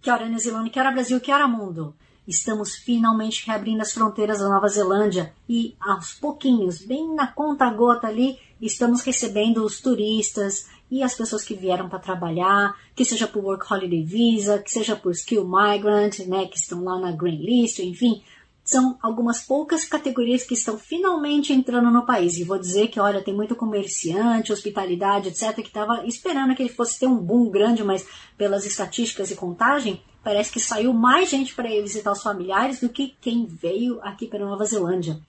Que hora New Zealand, que hora Brasil, que hora mundo. Estamos finalmente reabrindo as fronteiras da Nova Zelândia e aos pouquinhos, bem na conta gota ali, estamos recebendo os turistas e as pessoas que vieram para trabalhar, que seja por Work Holiday Visa, que seja por Skill Migrant, né, que estão lá na Green List, enfim, são algumas poucas categorias que estão finalmente entrando no país. E vou dizer que, olha, tem muito comerciante, hospitalidade, etc., que estava esperando que ele fosse ter um boom grande, mas pelas estatísticas e contagem, parece que saiu mais gente para ir visitar os familiares do que quem veio aqui para Nova Zelândia.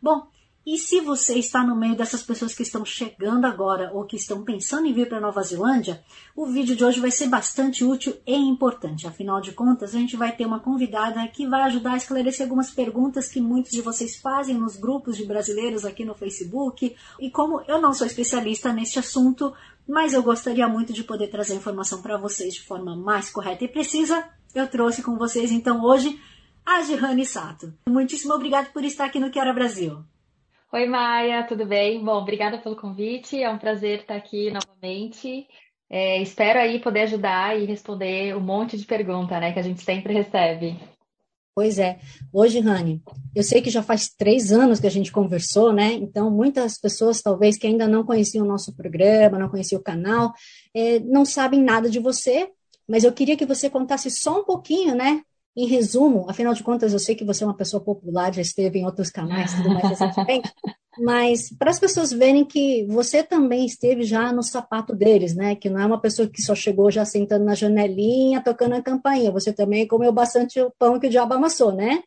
Bom, e se você está no meio dessas pessoas que estão chegando agora ou que estão pensando em vir para Nova Zelândia, o vídeo de hoje vai ser bastante útil e importante. Afinal de contas, a gente vai ter uma convidada que vai ajudar a esclarecer algumas perguntas que muitos de vocês fazem nos grupos de brasileiros aqui no Facebook. E como eu não sou especialista neste assunto, mas eu gostaria muito de poder trazer informação para vocês de forma mais correta e precisa, eu trouxe com vocês então hoje a Gihane Sato. Muitíssimo obrigado por estar aqui no Que Hora Brasil. Oi, Maia, tudo bem? Bom, obrigada pelo convite. É um prazer estar aqui novamente. É, espero aí poder ajudar e responder um monte de pergunta, né, que a gente sempre recebe. Pois é. Hoje, Rani, eu sei que já faz três anos que a gente conversou, né? Então, muitas pessoas, talvez, que ainda não conheciam o nosso programa, não conheciam o canal, é, não sabem nada de você, mas eu queria que você contasse só um pouquinho, né? Em resumo, afinal de contas, eu sei que você é uma pessoa popular, já esteve em outros canais, tudo mais recentemente, mas para as pessoas verem que você também esteve já no sapato deles, né? Que não é uma pessoa que só chegou já sentando na janelinha, tocando a campainha. Você também comeu bastante o pão que o diabo amassou, né?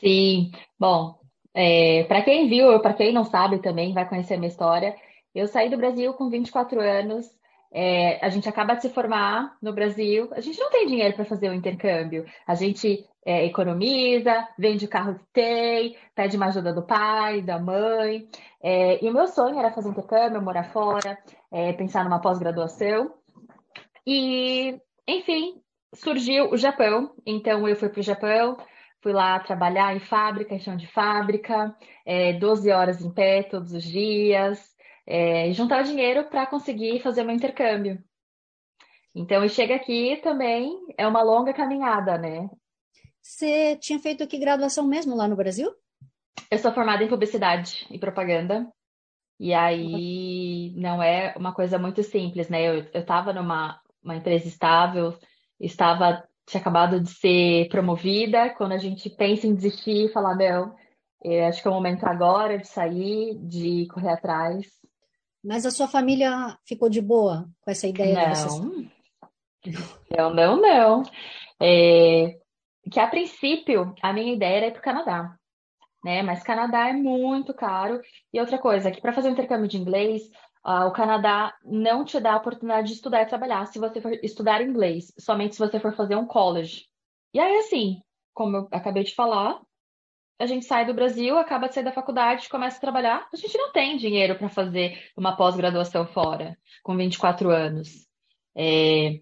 Sim. Bom, é, para quem viu, para quem não sabe também, vai conhecer a minha história. Eu saí do Brasil com 24 anos, é, a gente acaba de se formar no Brasil, a gente não tem dinheiro para fazer o intercâmbio. A gente é, economiza, vende o carro que tem, pede uma ajuda do pai, da mãe. É, e o meu sonho era fazer intercâmbio, morar fora, é, pensar numa pós-graduação. E, enfim, surgiu o Japão. Então eu fui para o Japão, fui lá trabalhar em fábrica, em chão de fábrica, 12 é, horas em pé todos os dias é, juntar dinheiro para conseguir fazer meu intercâmbio. Então, e chega aqui também é uma longa caminhada, né? Você tinha feito aqui graduação mesmo lá no Brasil? Eu sou formada em publicidade e propaganda. E aí não é uma coisa muito simples, né? Eu estava numa uma empresa estável, estava tinha acabado de ser promovida. Quando a gente pensa em desistir, falar não, acho que é o momento agora de sair, de correr atrás. Mas a sua família ficou de boa com essa ideia? Não, não, não, não. É, que a princípio a minha ideia era ir para o Canadá, né? Mas Canadá é muito caro. E outra coisa, que para fazer um intercâmbio de inglês, uh, o Canadá não te dá a oportunidade de estudar e trabalhar se você for estudar inglês, somente se você for fazer um college. E aí, assim, como eu acabei de falar, a gente sai do Brasil, acaba de sair da faculdade, começa a trabalhar, a gente não tem dinheiro para fazer uma pós-graduação fora, com 24 anos. É...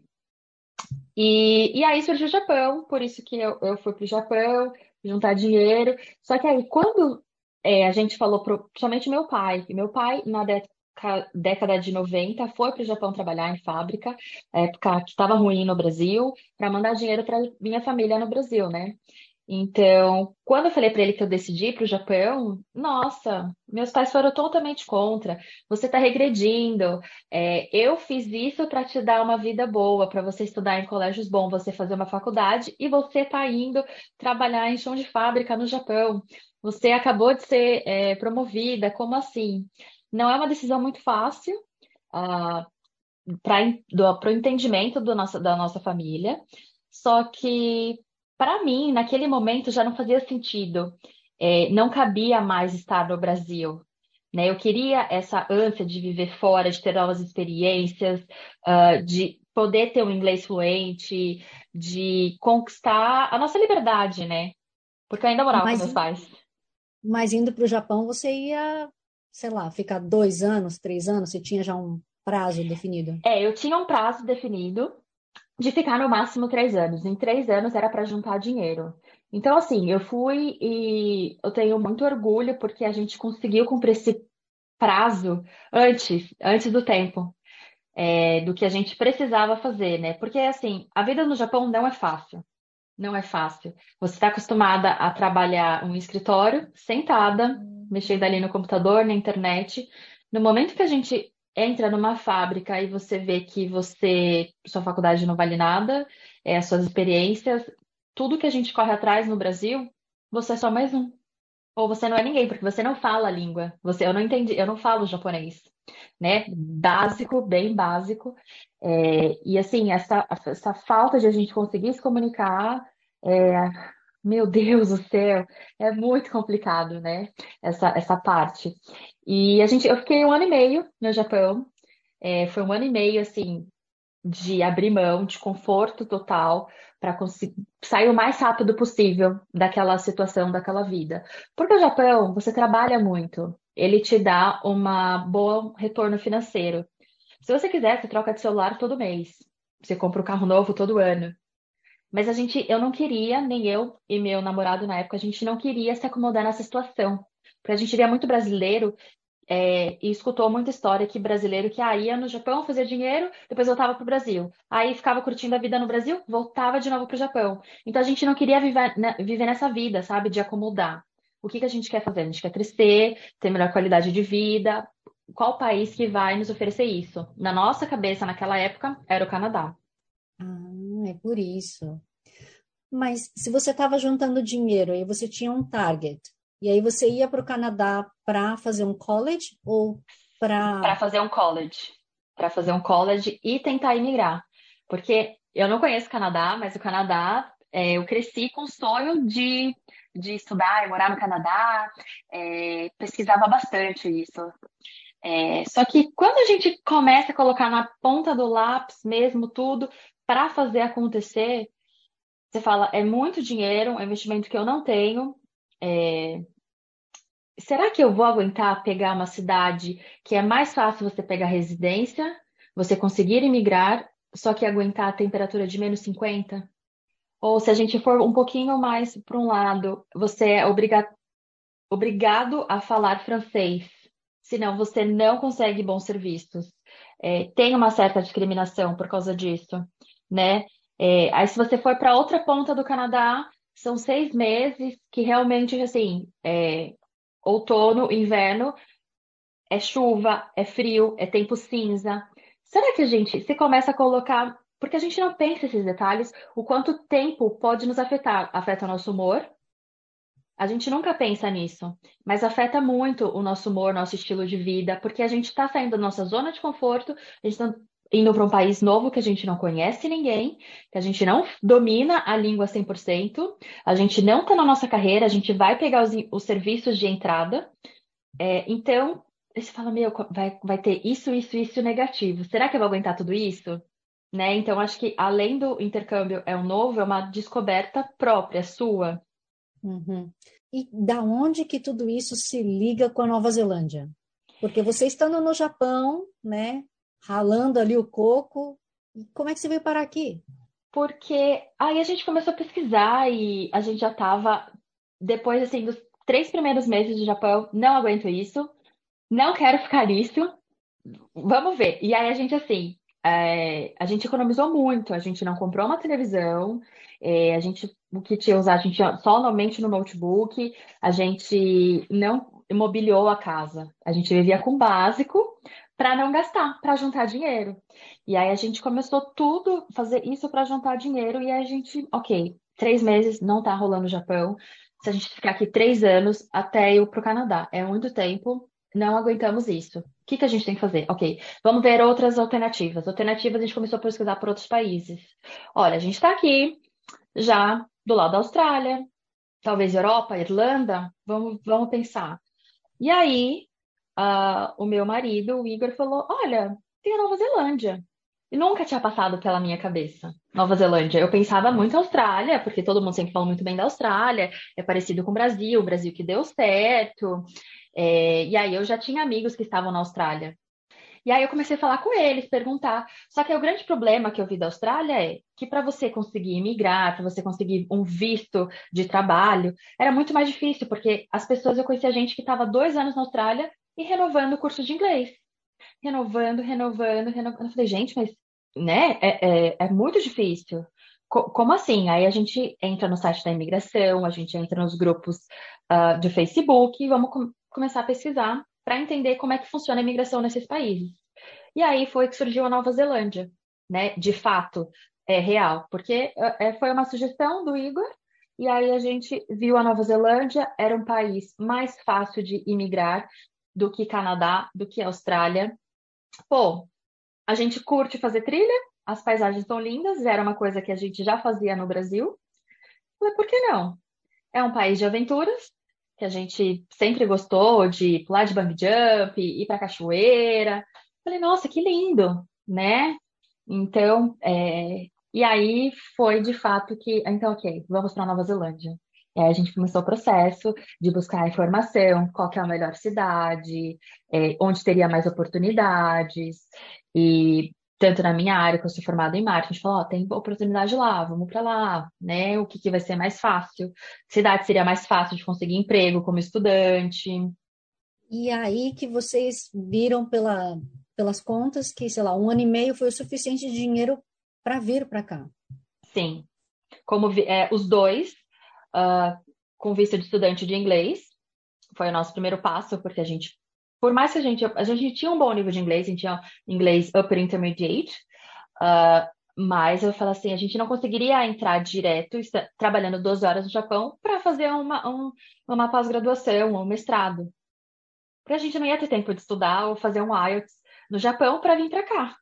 E, e aí surgiu o Japão, por isso que eu, eu fui para o Japão, juntar dinheiro. Só que aí, quando é, a gente falou, pro, principalmente meu pai, meu pai, na década, década de 90, foi para o Japão trabalhar em fábrica, época que estava ruim no Brasil, para mandar dinheiro para minha família no Brasil, né? Então, quando eu falei para ele que eu decidi ir para o Japão, nossa, meus pais foram totalmente contra. Você está regredindo. É, eu fiz isso para te dar uma vida boa, para você estudar em colégios bons, você fazer uma faculdade e você está indo trabalhar em chão de fábrica no Japão. Você acabou de ser é, promovida, como assim? Não é uma decisão muito fácil uh, para o entendimento do nosso, da nossa família, só que para mim, naquele momento, já não fazia sentido. É, não cabia mais estar no Brasil. Né? Eu queria essa ânsia de viver fora, de ter novas experiências, uh, de poder ter um inglês fluente, de conquistar a nossa liberdade, né? Porque eu ainda morava mas, com meus pais. Mas indo para o Japão, você ia, sei lá, ficar dois anos, três anos? Você tinha já um prazo definido? É, eu tinha um prazo definido de ficar no máximo três anos. Em três anos era para juntar dinheiro. Então, assim, eu fui e eu tenho muito orgulho porque a gente conseguiu cumprir esse prazo antes, antes do tempo, é, do que a gente precisava fazer, né? Porque, assim, a vida no Japão não é fácil. Não é fácil. Você está acostumada a trabalhar um escritório, sentada, mexendo ali no computador, na internet. No momento que a gente entra numa fábrica e você vê que você, sua faculdade não vale nada, é, as suas experiências, tudo que a gente corre atrás no Brasil, você é só mais um. Ou você não é ninguém, porque você não fala a língua. Você, eu não entendi, eu não falo japonês, né? Básico, bem básico. É, e assim, essa, essa falta de a gente conseguir se comunicar, é, meu Deus do céu, é muito complicado, né? Essa, essa parte. E a gente, eu fiquei um ano e meio no Japão. É, foi um ano e meio, assim, de abrir mão, de conforto total, para sair o mais rápido possível daquela situação, daquela vida. Porque o Japão, você trabalha muito, ele te dá um bom retorno financeiro. Se você quiser, você troca de celular todo mês. Você compra um carro novo todo ano. Mas a gente, eu não queria, nem eu e meu namorado na época, a gente não queria se acomodar nessa situação. Porque a gente via muito brasileiro é, e escutou muita história que brasileiro que ah, ia no Japão fazer dinheiro, depois voltava para o Brasil. Aí ficava curtindo a vida no Brasil, voltava de novo para o Japão. Então a gente não queria viver, né, viver nessa vida, sabe, de acomodar. O que, que a gente quer fazer? A gente quer crescer, ter melhor qualidade de vida. Qual país que vai nos oferecer isso? Na nossa cabeça, naquela época, era o Canadá. É por isso. Mas se você estava juntando dinheiro e você tinha um target, e aí você ia para o Canadá para fazer um college ou para. Para fazer um college. Para fazer um college e tentar imigrar. Porque eu não conheço o Canadá, mas o Canadá, é, eu cresci com o sonho de, de estudar e morar no Canadá. É, pesquisava bastante isso. É, só que quando a gente começa a colocar na ponta do lápis mesmo tudo para fazer acontecer, você fala, é muito dinheiro, é um investimento que eu não tenho. É, será que eu vou aguentar pegar uma cidade que é mais fácil você pegar residência, você conseguir imigrar, só que aguentar a temperatura de menos 50? Ou se a gente for um pouquinho mais para um lado, você é obriga obrigado a falar francês, senão você não consegue bons serviços. É, tem uma certa discriminação por causa disso, né? É, aí se você for para outra ponta do Canadá, são seis meses que realmente, assim, é, outono, inverno, é chuva, é frio, é tempo cinza. Será que a gente, se começa a colocar, porque a gente não pensa esses detalhes, o quanto tempo pode nos afetar? Afeta o nosso humor? A gente nunca pensa nisso, mas afeta muito o nosso humor, nosso estilo de vida, porque a gente está saindo da nossa zona de conforto, a gente está indo para um país novo que a gente não conhece ninguém, que a gente não domina a língua 100%, a gente não está na nossa carreira, a gente vai pegar os, os serviços de entrada. É, então, você fala, meu, vai, vai ter isso, isso, isso negativo. Será que eu vou aguentar tudo isso? Né? Então, acho que além do intercâmbio é um novo, é uma descoberta própria, sua. Uhum. E da onde que tudo isso se liga com a Nova Zelândia? Porque você estando no Japão, né, ralando ali o coco. Como é que você veio parar aqui? Porque aí a gente começou a pesquisar e a gente já estava, depois assim, dos três primeiros meses de Japão, não aguento isso, não quero ficar nisso, vamos ver. E aí a gente, assim, é, a gente economizou muito, a gente não comprou uma televisão, é, a gente, o que tinha usar, a gente tinha somente no notebook, a gente não imobiliou a casa, a gente vivia com básico, para não gastar, para juntar dinheiro. E aí a gente começou tudo, fazer isso para juntar dinheiro, e a gente, ok, três meses não tá rolando no Japão. Se a gente ficar aqui três anos até para o Canadá, é muito tempo, não aguentamos isso. O que, que a gente tem que fazer? Ok, vamos ver outras alternativas. Alternativas a gente começou a pesquisar por outros países. Olha, a gente está aqui já do lado da Austrália, talvez Europa, Irlanda, vamos, vamos pensar. E aí uh, o meu marido, o Igor, falou: Olha, tem a Nova Zelândia. nunca tinha passado pela minha cabeça. Nova Zelândia. Eu pensava muito Austrália, porque todo mundo sempre fala muito bem da Austrália, é parecido com o Brasil, o Brasil que deu certo. É, e aí eu já tinha amigos que estavam na Austrália. E aí eu comecei a falar com eles, perguntar. Só que o grande problema que eu vi da Austrália é que para você conseguir imigrar, para você conseguir um visto de trabalho, era muito mais difícil, porque as pessoas, eu conhecia gente que estava dois anos na Austrália e renovando o curso de inglês. Renovando, renovando, renovando. Eu falei, gente, mas né, é, é, é muito difícil. como assim? Aí a gente entra no site da imigração, a gente entra nos grupos uh, de Facebook e vamos com começar a pesquisar para entender como é que funciona a imigração nesses países. E aí foi que surgiu a Nova Zelândia, né? De fato, é real, porque é, foi uma sugestão do Igor, e aí a gente viu a Nova Zelândia, era um país mais fácil de imigrar do que Canadá, do que Austrália. Pô, a gente curte fazer trilha, as paisagens são lindas, era uma coisa que a gente já fazia no Brasil. Falei, por que não? É um país de aventuras, que a gente sempre gostou de pular de bungee jump, ir para cachoeira. Falei, nossa, que lindo, né? Então, é... e aí foi de fato que, então, ok, vamos para Nova Zelândia. E aí a gente começou o processo de buscar informação, qual que é a melhor cidade, é, onde teria mais oportunidades. E tanto na minha área, que eu sou formada em marketing, a gente falou, ó, tem oportunidade lá, vamos para lá, né? O que, que vai ser mais fácil? Cidade seria mais fácil de conseguir emprego como estudante. E aí que vocês viram pela, pelas contas que, sei lá, um ano e meio foi o suficiente de dinheiro para vir para cá. Sim. Como é, os dois, uh, com vista de estudante de inglês, foi o nosso primeiro passo, porque a gente por mais que a gente, a gente tinha um bom nível de inglês, a gente tinha inglês upper intermediate, uh, mas eu falo assim, a gente não conseguiria entrar direto, trabalhando 12 horas no Japão, para fazer uma, um, uma pós-graduação, um mestrado. Porque a gente não ia ter tempo de estudar ou fazer um IELTS no Japão para vir para cá.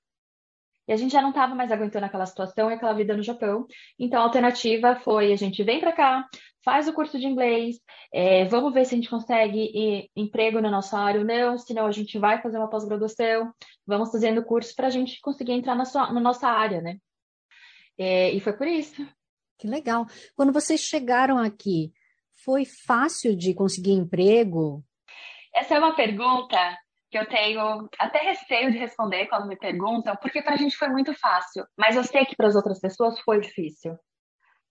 E a gente já não estava mais aguentando aquela situação e aquela vida no Japão. Então a alternativa foi a gente vem para cá, faz o curso de inglês, é, vamos ver se a gente consegue emprego na nossa área ou não, senão a gente vai fazer uma pós-graduação, vamos fazendo curso para a gente conseguir entrar na, sua, na nossa área, né? É, e foi por isso. Que legal. Quando vocês chegaram aqui, foi fácil de conseguir emprego? Essa é uma pergunta que eu tenho até receio de responder quando me perguntam, porque para a gente foi muito fácil, mas eu sei que para as outras pessoas foi difícil.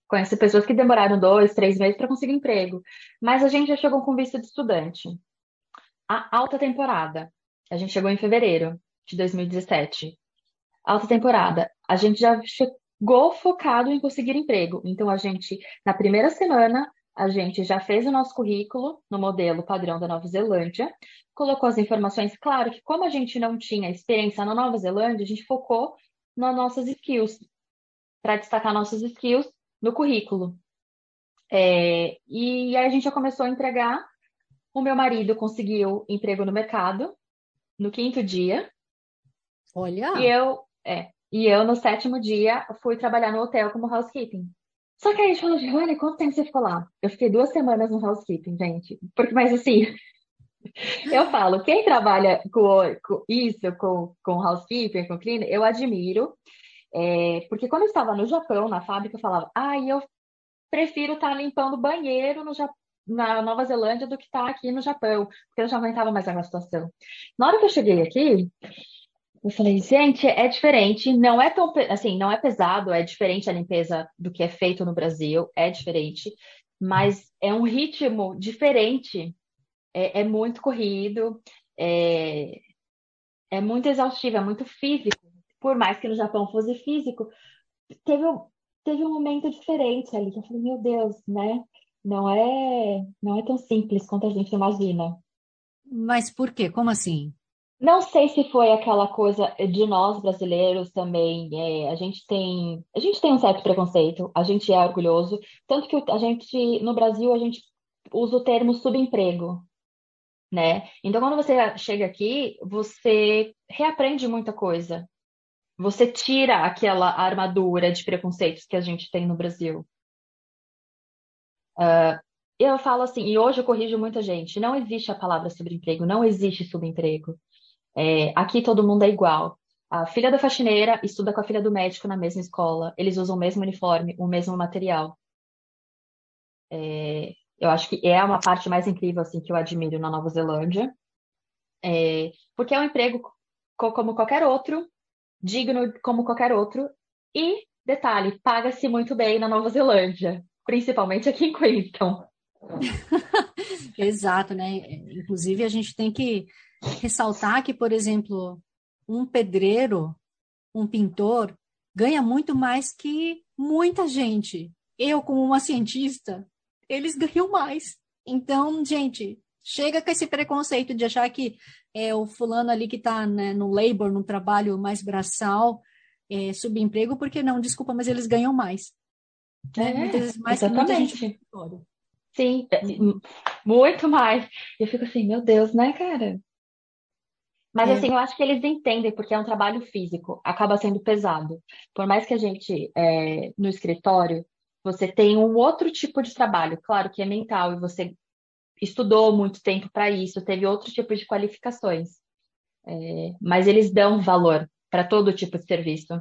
Conheço pessoas que demoraram dois, três meses para conseguir emprego, mas a gente já chegou com vista de estudante. A alta temporada, a gente chegou em fevereiro de 2017. Alta temporada, a gente já chegou focado em conseguir emprego. Então, a gente, na primeira semana, a gente já fez o nosso currículo no modelo padrão da Nova Zelândia, colocou as informações. Claro que, como a gente não tinha experiência na Nova Zelândia, a gente focou nas nossas skills, para destacar nossas skills no currículo. É, e aí a gente já começou a entregar. O meu marido conseguiu emprego no mercado no quinto dia. Olha! E eu, é, e eu, no sétimo dia, fui trabalhar no hotel como housekeeping. Só que aí a gente falou, Giovanni, quanto tempo você ficou lá? Eu fiquei duas semanas no housekeeping, gente. Porque, mas assim, eu falo, quem trabalha com, com isso, com, com housekeeping, com cleaner, eu admiro. É, porque quando eu estava no Japão, na fábrica, eu falava, ah, eu prefiro estar tá limpando banheiro no Japão na Nova Zelândia do que estar tá aqui no Japão, porque eu já aguentava mais aquela situação. Na hora que eu cheguei aqui, eu falei, gente, é diferente, não é tão, assim, não é pesado, é diferente a limpeza do que é feito no Brasil, é diferente, mas é um ritmo diferente, é, é muito corrido, é, é muito exaustivo, é muito físico, por mais que no Japão fosse físico, teve, teve um momento diferente ali, que eu falei, meu Deus, né? Não é, não é tão simples quanto a gente imagina. Mas por quê? Como assim? Não sei se foi aquela coisa de nós brasileiros também. É, a gente tem, a gente tem um certo preconceito. A gente é orgulhoso, tanto que a gente no Brasil a gente usa o termo subemprego, né? Então quando você chega aqui, você reaprende muita coisa. Você tira aquela armadura de preconceitos que a gente tem no Brasil. Uh, eu falo assim, e hoje eu corrijo muita gente: não existe a palavra subemprego, não existe subemprego. É, aqui todo mundo é igual. A filha da faxineira estuda com a filha do médico na mesma escola, eles usam o mesmo uniforme, o mesmo material. É, eu acho que é uma parte mais incrível assim que eu admiro na Nova Zelândia, é, porque é um emprego como qualquer outro, digno como qualquer outro, e detalhe, paga-se muito bem na Nova Zelândia, principalmente aqui em Queenstown. Exato, né? Inclusive a gente tem que ressaltar que, por exemplo, um pedreiro, um pintor, ganha muito mais que muita gente. Eu, como uma cientista, eles ganham mais. Então, gente, chega com esse preconceito de achar que é o fulano ali que está né, no labor, no trabalho mais braçal, é, subemprego, porque não, desculpa, mas eles ganham mais. Né? É, Muitas vezes mais exatamente. que muita gente Sim, é, muito mais. Eu fico assim, meu Deus, né, cara? Mas é. assim, eu acho que eles entendem, porque é um trabalho físico, acaba sendo pesado. Por mais que a gente, é, no escritório, você tem um outro tipo de trabalho, claro que é mental, e você estudou muito tempo para isso, teve outro tipo de qualificações. É, mas eles dão valor para todo tipo de serviço.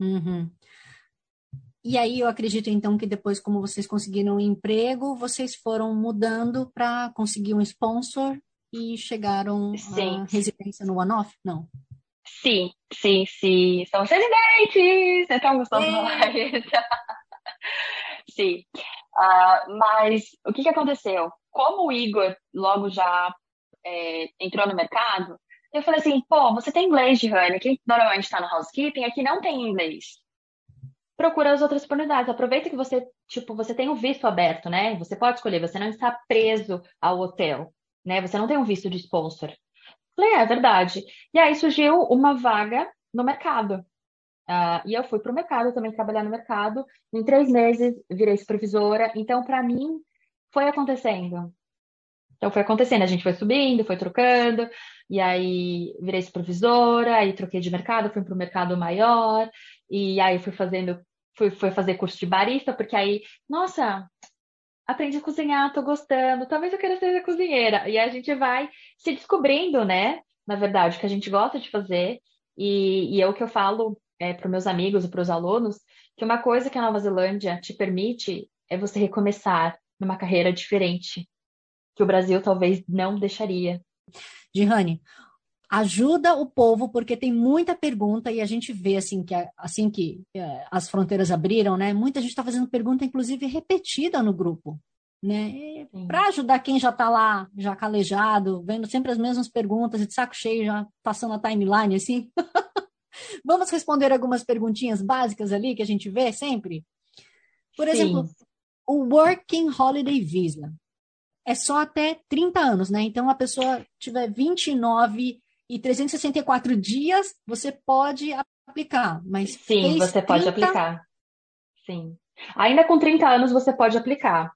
Uhum. E aí eu acredito então que depois, como vocês conseguiram um emprego, vocês foram mudando para conseguir um sponsor e chegaram sim. à residência no One-Off? Não. Sim, sim, sim. Somos residentes! Então gostamos mais. sim. Uh, mas o que, que aconteceu? Como o Igor logo já é, entrou no mercado, eu falei assim, pô, você tem inglês, Rani, quem normalmente está no housekeeping aqui não tem inglês. Procura as outras oportunidades. Aproveita que você, tipo, você tem o visto aberto, né? Você pode escolher, você não está preso ao hotel né? Você não tem um visto de sponsor. Falei, é, é verdade. E aí surgiu uma vaga no mercado. Uh, e eu fui para o mercado também trabalhar no mercado. Em três meses virei supervisora. Então, para mim, foi acontecendo. Então, foi acontecendo. A gente foi subindo, foi trocando. E aí virei supervisora. Aí troquei de mercado, fui para o mercado maior. E aí fui fazendo, fui, fui fazer curso de barista, porque aí, nossa, aprendi a cozinhar, tô gostando, talvez eu queira ser cozinheira. E a gente vai se descobrindo, né? Na verdade, o que a gente gosta de fazer. E, e é o que eu falo é, para meus amigos e para os alunos, que uma coisa que a Nova Zelândia te permite é você recomeçar numa carreira diferente, que o Brasil talvez não deixaria. Gihane, ajuda o povo, porque tem muita pergunta e a gente vê assim que assim que é, as fronteiras abriram, né? Muita gente está fazendo pergunta, inclusive repetida no grupo, né? Para ajudar quem já está lá, já calejado, vendo sempre as mesmas perguntas, de saco cheio, já passando a timeline assim. Vamos responder algumas perguntinhas básicas ali que a gente vê sempre. Por Sim. exemplo, o Working Holiday Visa é só até 30 anos, né? Então, a pessoa tiver 29 e 364 dias você pode aplicar, mas Sim, você 30... pode aplicar. Sim. Ainda com 30 anos você pode aplicar.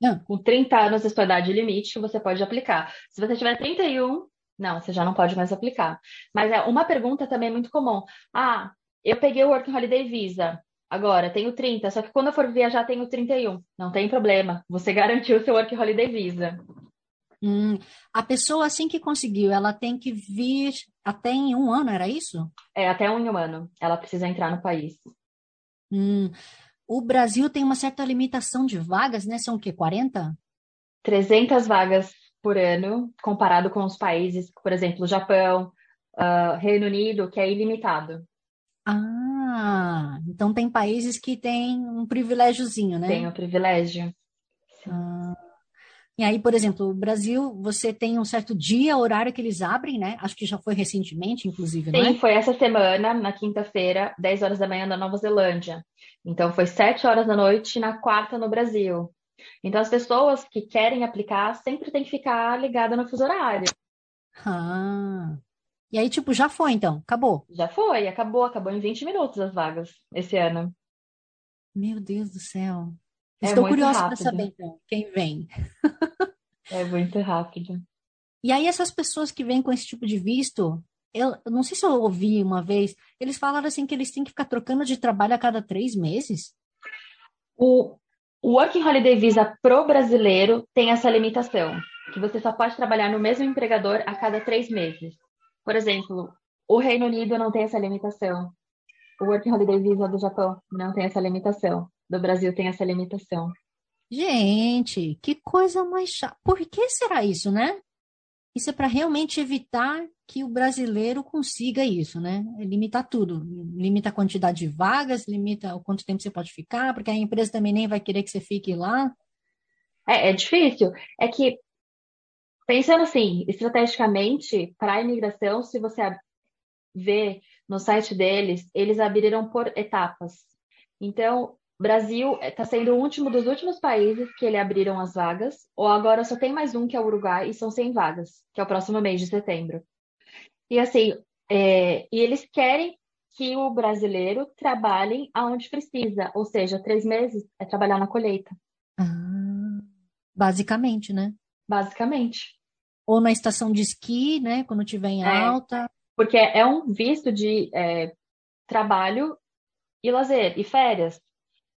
Não. Com 30 anos da sua idade limite, você pode aplicar. Se você tiver 31, não, você já não pode mais aplicar. Mas é uma pergunta também muito comum. Ah, eu peguei o Working Holiday Visa. Agora, tenho 30, só que quando eu for viajar, tenho 31. Não tem problema. Você garantiu o seu Working Holiday Visa. Hum, a pessoa, assim que conseguiu, ela tem que vir até em um ano, era isso? É, até um ano. Ela precisa entrar no país. Hum, o Brasil tem uma certa limitação de vagas, né? São o quê? 40? 300 vagas por ano, comparado com os países, por exemplo, Japão, uh, Reino Unido, que é ilimitado. Ah, então tem países que têm um privilégiozinho, né? Tem um privilégio. Ah, e aí, por exemplo, o Brasil, você tem um certo dia, horário que eles abrem, né? Acho que já foi recentemente, inclusive, Sim, é? foi essa semana, na quinta-feira, 10 horas da manhã na Nova Zelândia. Então, foi 7 horas da noite na quarta no Brasil. Então, as pessoas que querem aplicar sempre tem que ficar ligada no fuso horário. Ah. E aí, tipo, já foi, então? Acabou? Já foi, acabou. Acabou em 20 minutos as vagas esse ano. Meu Deus do céu. É Estou curiosa para saber, então, quem vem. é muito rápido. E aí, essas pessoas que vêm com esse tipo de visto, eu não sei se eu ouvi uma vez, eles falaram assim que eles têm que ficar trocando de trabalho a cada três meses. O, o Working Holiday Visa pro brasileiro tem essa limitação, que você só pode trabalhar no mesmo empregador a cada três meses. Por exemplo, o Reino Unido não tem essa limitação. O Working Holiday Visa do Japão não tem essa limitação. Do Brasil tem essa limitação. Gente, que coisa mais chata. Por que será isso, né? Isso é para realmente evitar que o brasileiro consiga isso, né? É limitar tudo. Limita a quantidade de vagas, limita o quanto tempo você pode ficar, porque a empresa também nem vai querer que você fique lá. É, é difícil. É que, pensando assim, estrategicamente, para a imigração, se você vê no site deles, eles abriram por etapas. Então, Brasil está sendo o último dos últimos países que ele abriram as vagas, ou agora só tem mais um, que é o Uruguai, e são 100 vagas, que é o próximo mês de setembro. E assim, é, e eles querem que o brasileiro trabalhe aonde precisa, ou seja, três meses é trabalhar na colheita. Ah, basicamente, né? Basicamente. Ou na estação de esqui, né? Quando tiver em é, alta. Porque é um visto de é, trabalho e lazer, e férias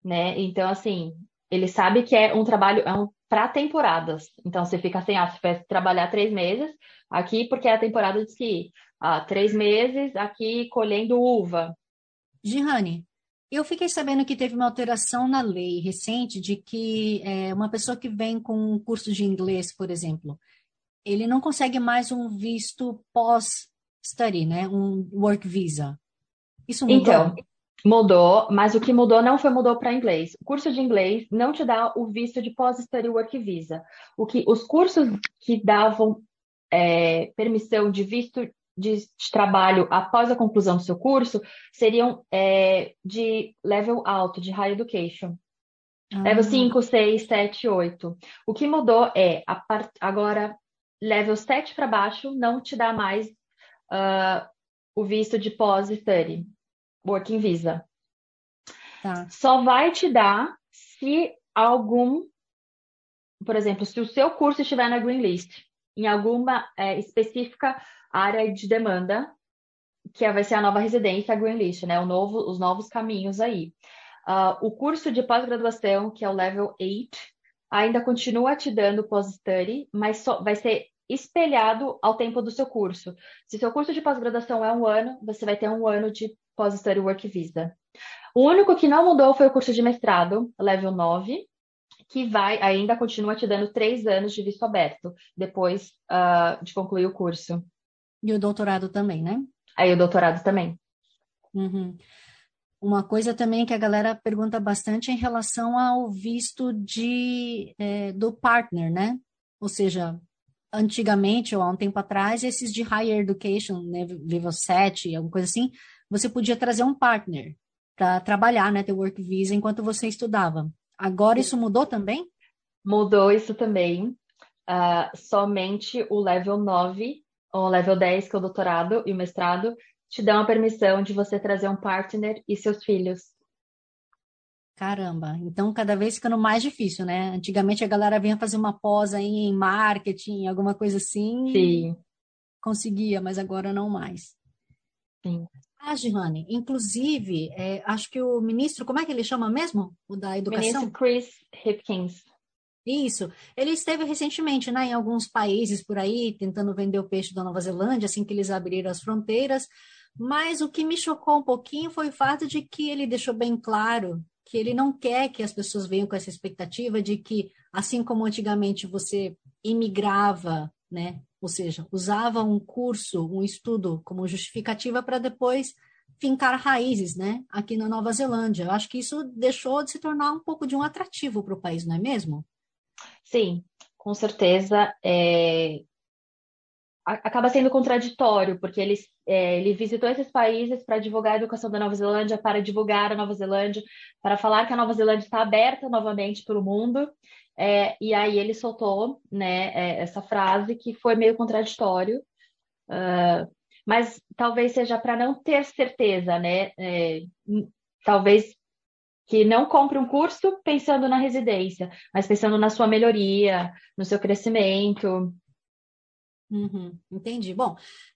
né? Então, assim, ele sabe que é um trabalho, é um para temporadas. Então, você fica assim, ah, você vai trabalhar três meses aqui porque é a temporada de esqui. Ah, três meses aqui colhendo uva. Gihane, eu fiquei sabendo que teve uma alteração na lei recente de que é, uma pessoa que vem com um curso de inglês, por exemplo, ele não consegue mais um visto pós-study, né? Um work visa. Isso mudou? Então, Mudou, mas o que mudou não foi mudou para inglês. O curso de inglês não te dá o visto de Post-Study Work Visa. O que, os cursos que davam é, permissão de visto de, de, trabalho após a conclusão do seu curso seriam é, de level alto, de high education. Ah. Level 5, 6, 7, 8. O que mudou é, part, agora, level 7 para baixo não te dá mais uh, o visto de pós-study. Working Visa. Tá. Só vai te dar se algum, por exemplo, se o seu curso estiver na Green List, em alguma é, específica área de demanda, que vai ser a nova residência, a Green List, né? Novo, os novos caminhos aí. Uh, o curso de pós-graduação, que é o Level 8, ainda continua te dando post-study, mas só, vai ser espelhado ao tempo do seu curso. Se seu curso de pós-graduação é um ano, você vai ter um ano de pós-study work visa. O único que não mudou foi o curso de mestrado, level 9, que vai ainda continua te dando três anos de visto aberto depois uh, de concluir o curso. E o doutorado também, né? Aí o doutorado também. Uhum. Uma coisa também que a galera pergunta bastante é em relação ao visto de, é, do partner, né? Ou seja, antigamente ou há um tempo atrás, esses de higher education, né, nível 7, alguma coisa assim, você podia trazer um partner para trabalhar, né, ter work visa enquanto você estudava. Agora isso mudou também? Mudou isso também. Uh, somente o level 9 ou level 10, que é o doutorado e o mestrado, te dão a permissão de você trazer um partner e seus filhos. Caramba, então cada vez ficando mais difícil, né? Antigamente a galera vinha fazer uma pós aí em marketing, alguma coisa assim. Sim. Conseguia, mas agora não mais. Sim. Ah, Gihane, inclusive, é, acho que o ministro, como é que ele chama mesmo? O da educação? Ministro Chris Hipkins. Isso. Ele esteve recentemente né, em alguns países por aí, tentando vender o peixe da Nova Zelândia, assim que eles abriram as fronteiras. Mas o que me chocou um pouquinho foi o fato de que ele deixou bem claro que ele não quer que as pessoas venham com essa expectativa de que, assim como antigamente você imigrava né? Ou seja, usava um curso, um estudo como justificativa para depois fincar raízes, né? Aqui na Nova Zelândia. Eu acho que isso deixou de se tornar um pouco de um atrativo para o país, não é mesmo? Sim, com certeza. É... Acaba sendo contraditório, porque ele, é, ele visitou esses países para divulgar a educação da Nova Zelândia, para divulgar a Nova Zelândia, para falar que a Nova Zelândia está aberta novamente para o mundo, é, e aí ele soltou né, é, essa frase que foi meio contraditório, uh, mas talvez seja para não ter certeza, né? É, talvez que não compre um curso pensando na residência, mas pensando na sua melhoria, no seu crescimento. Uhum, entendi. Bom,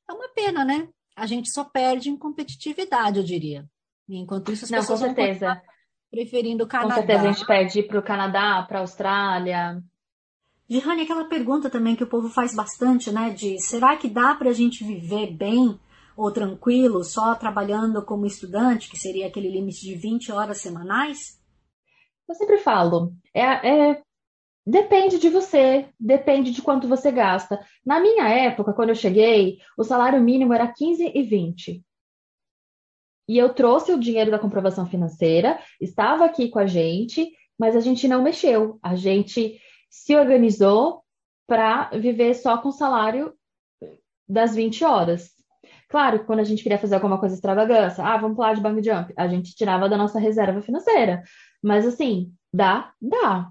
é uma pena, né? A gente só perde em competitividade, eu diria. Enquanto isso, as não, pessoas com certeza preferindo o Canadá. Com certeza a gente pede para o Canadá, para a Austrália. Gihane, aquela pergunta também que o povo faz bastante, né? De será que dá para a gente viver bem ou tranquilo, só trabalhando como estudante, que seria aquele limite de 20 horas semanais? Eu sempre falo, é, é, depende de você, depende de quanto você gasta. Na minha época, quando eu cheguei, o salário mínimo era 15 e 20. E eu trouxe o dinheiro da comprovação financeira, estava aqui com a gente, mas a gente não mexeu. A gente se organizou para viver só com o salário das 20 horas. Claro quando a gente queria fazer alguma coisa extravagância, ah, vamos pular de bang jump, a gente tirava da nossa reserva financeira. Mas assim, dá, dá.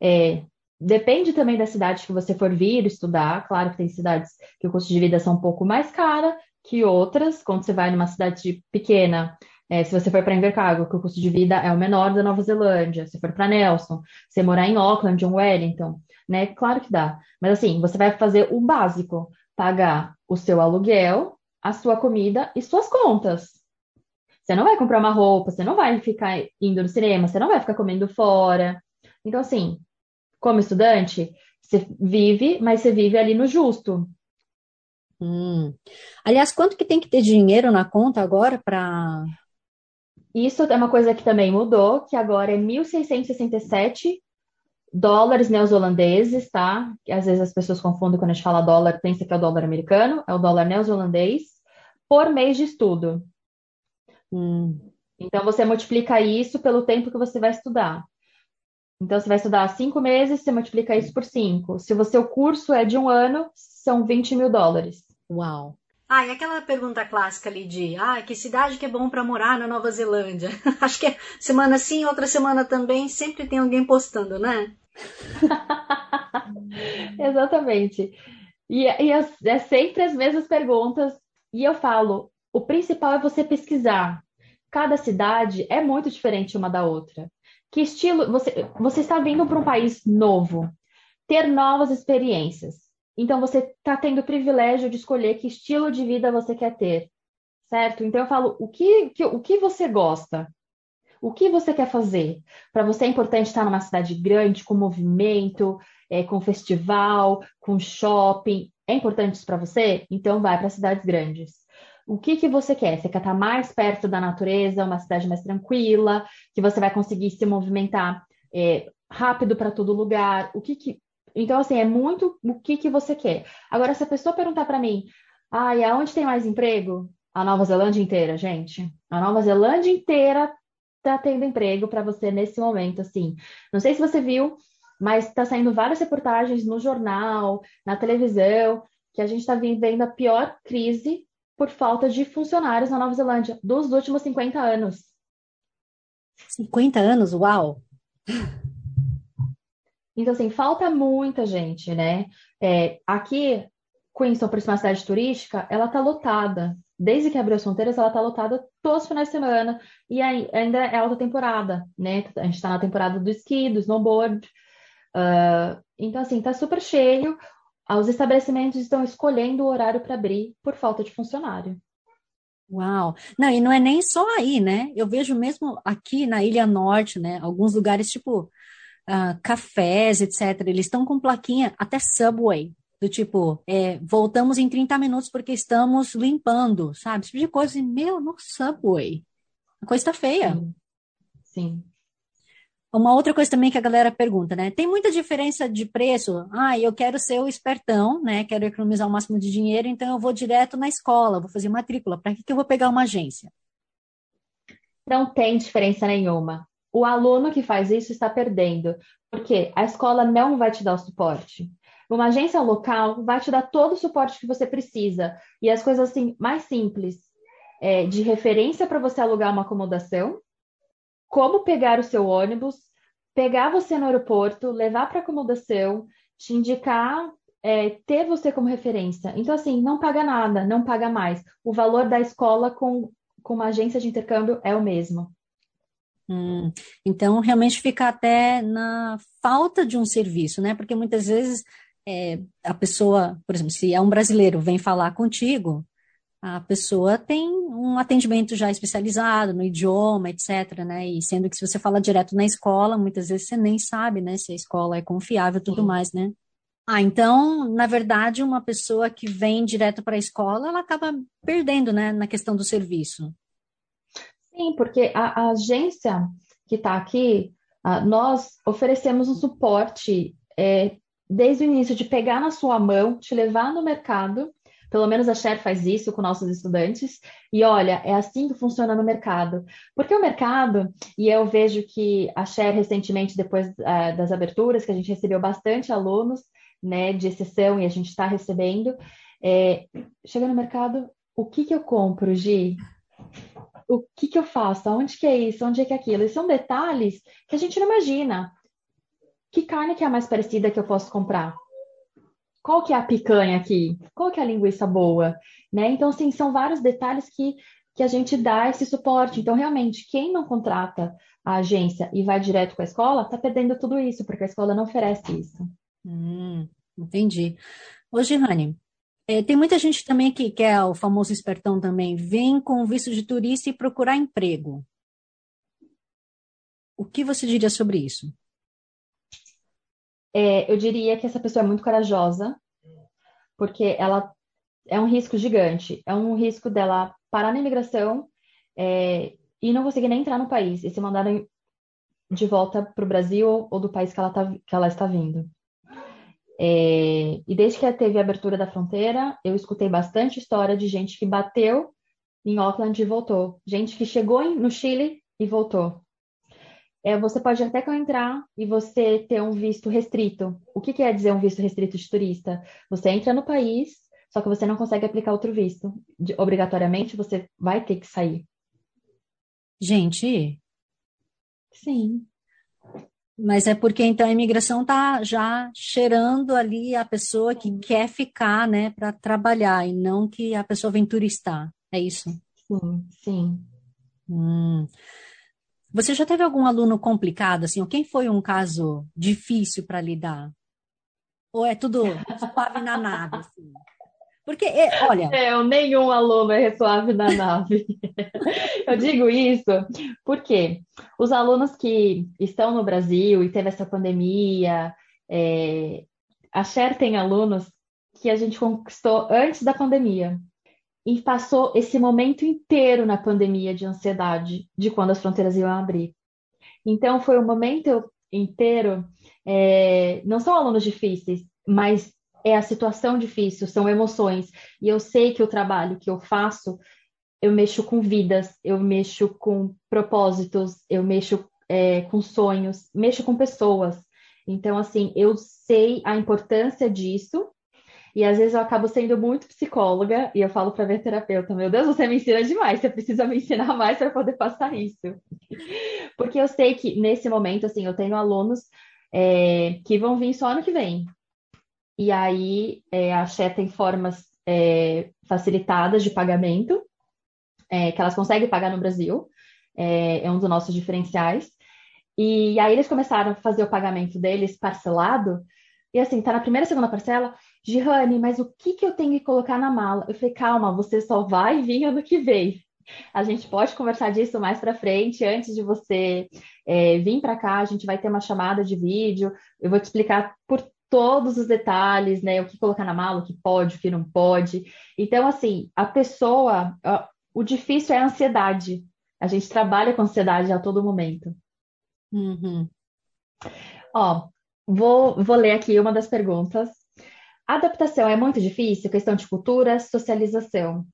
É, depende também da cidade que você for vir estudar. Claro que tem cidades que o custo de vida são um pouco mais cara que outras. Quando você vai numa cidade pequena, é, se você for para Invercargill, que o custo de vida é o menor da Nova Zelândia, se for para Nelson, se morar em Auckland ou Wellington, né? Claro que dá. Mas assim, você vai fazer o básico, pagar o seu aluguel, a sua comida e suas contas. Você não vai comprar uma roupa, você não vai ficar indo no cinema, você não vai ficar comendo fora. Então, assim, como estudante, você vive, mas você vive ali no justo. Hum. Aliás, quanto que tem que ter dinheiro na conta agora para isso é uma coisa que também mudou, que agora é 1.667 dólares neozelandeses, tá? Às vezes as pessoas confundem quando a gente fala dólar, pensa que é o dólar americano, é o dólar neozelandês, por mês de estudo. Hum. Então você multiplica isso pelo tempo que você vai estudar. Então você vai estudar cinco meses, você multiplica isso por cinco. Se o seu curso é de um ano, são 20 mil dólares. Uau! Ah, e aquela pergunta clássica ali de, ah, que cidade que é bom para morar na Nova Zelândia? Acho que é semana sim, outra semana também, sempre tem alguém postando, né? Exatamente. E, e é, é sempre as mesmas perguntas. E eu falo, o principal é você pesquisar. Cada cidade é muito diferente uma da outra. Que estilo você, você está vindo para um país novo, ter novas experiências. Então você está tendo o privilégio de escolher que estilo de vida você quer ter, certo? Então eu falo o que, que o que você gosta, o que você quer fazer. Para você é importante estar numa cidade grande, com movimento, é, com festival, com shopping. É importante isso para você? Então vai para cidades grandes. O que, que você quer? Você quer estar mais perto da natureza, uma cidade mais tranquila, que você vai conseguir se movimentar é, rápido para todo lugar? O que, que então, assim, é muito o que, que você quer. Agora, se a pessoa perguntar para mim, e aonde tem mais emprego? A Nova Zelândia inteira, gente. A Nova Zelândia inteira tá tendo emprego para você nesse momento, assim. Não sei se você viu, mas está saindo várias reportagens no jornal, na televisão, que a gente está vivendo a pior crise por falta de funcionários na Nova Zelândia dos últimos 50 anos. 50 anos? Uau! Então, assim, falta muita gente, né? É, aqui, Queenstown, por ser uma cidade turística, ela tá lotada. Desde que abriu as fronteiras, ela tá lotada todos os finais de semana. E aí, ainda é alta temporada, né? A gente tá na temporada do esqui, do snowboard. Uh, então, assim, tá super cheio. Os estabelecimentos estão escolhendo o horário para abrir por falta de funcionário. Uau! Não, e não é nem só aí, né? Eu vejo mesmo aqui na Ilha Norte, né? Alguns lugares, tipo, uh, cafés, etc., eles estão com plaquinha até Subway, do tipo, é, voltamos em 30 minutos porque estamos limpando, sabe? Esse tipo de coisa. E, meu, no Subway. A coisa tá feia. Sim. Sim. Uma outra coisa também que a galera pergunta, né? Tem muita diferença de preço? Ah, eu quero ser o espertão, né? Quero economizar o máximo de dinheiro, então eu vou direto na escola, vou fazer matrícula. Para que, que eu vou pegar uma agência? Não tem diferença nenhuma o aluno que faz isso está perdendo, porque a escola não vai te dar o suporte. Uma agência local vai te dar todo o suporte que você precisa e as coisas assim mais simples, é, de referência para você alugar uma acomodação, como pegar o seu ônibus, pegar você no aeroporto, levar para acomodação, te indicar, é, ter você como referência. Então, assim, não paga nada, não paga mais. O valor da escola com, com uma agência de intercâmbio é o mesmo. Hum, então, realmente fica até na falta de um serviço, né? Porque muitas vezes é, a pessoa, por exemplo, se é um brasileiro vem falar contigo, a pessoa tem um atendimento já especializado no idioma, etc, né? E sendo que se você fala direto na escola, muitas vezes você nem sabe, né? Se a escola é confiável e tudo Sim. mais, né? Ah, então, na verdade, uma pessoa que vem direto para a escola, ela acaba perdendo, né, na questão do serviço. Sim, porque a, a agência que está aqui, uh, nós oferecemos um suporte é, desde o início de pegar na sua mão, te levar no mercado. Pelo menos a Share faz isso com nossos estudantes. E olha, é assim que funciona no mercado. Porque o mercado, e eu vejo que a Share recentemente, depois uh, das aberturas, que a gente recebeu bastante alunos, né, de exceção e a gente está recebendo. É, chega no mercado, o que que eu compro, Gi? O que que eu faço? Onde que é isso? Onde é que é aquilo? E são detalhes que a gente não imagina. Que carne que é a mais parecida que eu posso comprar? Qual que é a picanha aqui? Qual que é a linguiça boa? Né? Então, sim, são vários detalhes que, que a gente dá esse suporte. Então, realmente, quem não contrata a agência e vai direto com a escola, está perdendo tudo isso, porque a escola não oferece isso. Hum, entendi. Ô, Rani, é, tem muita gente também que quer o famoso espertão também, vem com visto de turista e procurar emprego. O que você diria sobre isso? É, eu diria que essa pessoa é muito corajosa, porque ela é um risco gigante. É um risco dela parar na imigração é, e não conseguir nem entrar no país e ser mandada de volta para o Brasil ou do país que ela, tá, que ela está vindo. É, e desde que teve a abertura da fronteira, eu escutei bastante história de gente que bateu em Auckland e voltou. Gente que chegou no Chile e voltou. É, você pode até entrar e você ter um visto restrito. O que quer dizer um visto restrito de turista? Você entra no país, só que você não consegue aplicar outro visto. De, obrigatoriamente, você vai ter que sair. Gente. Sim. Mas é porque então a imigração está já cheirando ali a pessoa que quer ficar, né, para trabalhar e não que a pessoa vem turistar. É isso? Sim, sim. Hum. Você já teve algum aluno complicado, assim? Ou quem foi um caso difícil para lidar? Ou é tudo suave na nave, assim? Porque, é, olha. É, nenhum aluno é suave na nave. Eu digo isso porque os alunos que estão no Brasil e teve essa pandemia, é, a Cher tem alunos que a gente conquistou antes da pandemia e passou esse momento inteiro na pandemia de ansiedade de quando as fronteiras iam abrir. Então, foi um momento inteiro. É, não são alunos difíceis, mas é a situação difícil, são emoções. E eu sei que o trabalho que eu faço, eu mexo com vidas, eu mexo com propósitos, eu mexo é, com sonhos, mexo com pessoas. Então, assim, eu sei a importância disso. E às vezes eu acabo sendo muito psicóloga e eu falo para minha terapeuta: Meu Deus, você me ensina demais, você precisa me ensinar mais para poder passar isso. Porque eu sei que nesse momento, assim, eu tenho alunos é, que vão vir só ano que vem. E aí é, a Xé tem formas é, facilitadas de pagamento, é, que elas conseguem pagar no Brasil, é, é, um dos nossos diferenciais. E aí eles começaram a fazer o pagamento deles parcelado, e assim, tá na primeira e segunda parcela, Gihane, mas o que, que eu tenho que colocar na mala? Eu falei, calma, você só vai vir ano que vem. A gente pode conversar disso mais para frente, antes de você é, vir para cá, a gente vai ter uma chamada de vídeo, eu vou te explicar por todos os detalhes, né? O que colocar na mala, o que pode, o que não pode. Então, assim, a pessoa, o difícil é a ansiedade. A gente trabalha com ansiedade a todo momento. Uhum. Ó, vou, vou ler aqui uma das perguntas. A adaptação é muito difícil, questão de cultura, socialização.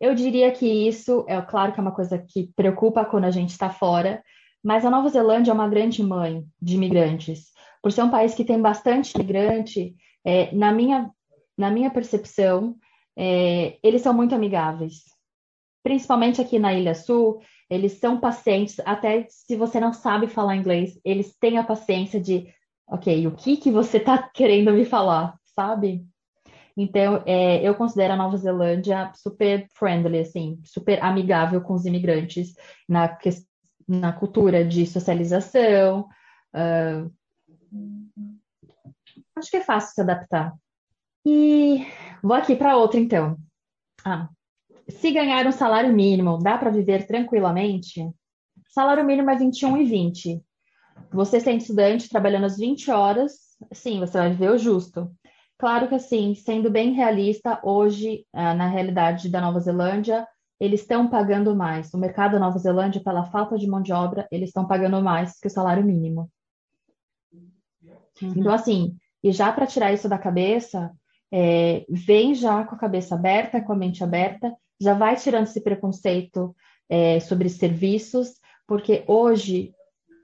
Eu diria que isso é claro que é uma coisa que preocupa quando a gente está fora, mas a Nova Zelândia é uma grande mãe de imigrantes por ser um país que tem bastante imigrante, é, na, minha, na minha percepção, é, eles são muito amigáveis. Principalmente aqui na Ilha Sul, eles são pacientes, até se você não sabe falar inglês, eles têm a paciência de, ok, o que, que você está querendo me falar, sabe? Então, é, eu considero a Nova Zelândia super friendly, assim, super amigável com os imigrantes na, na cultura de socialização, uh, Acho que é fácil se adaptar. E vou aqui para outra, então. Ah, se ganhar um salário mínimo, dá para viver tranquilamente? Salário mínimo é 21,20. você sendo estudante, trabalhando as 20 horas, sim, você vai ver o justo. Claro que assim, sendo bem realista, hoje, ah, na realidade da Nova Zelândia, eles estão pagando mais. O mercado da Nova Zelândia, pela falta de mão de obra, eles estão pagando mais que o salário mínimo. Uhum. Então, assim, e já para tirar isso da cabeça, é, vem já com a cabeça aberta, com a mente aberta, já vai tirando esse preconceito é, sobre serviços, porque hoje,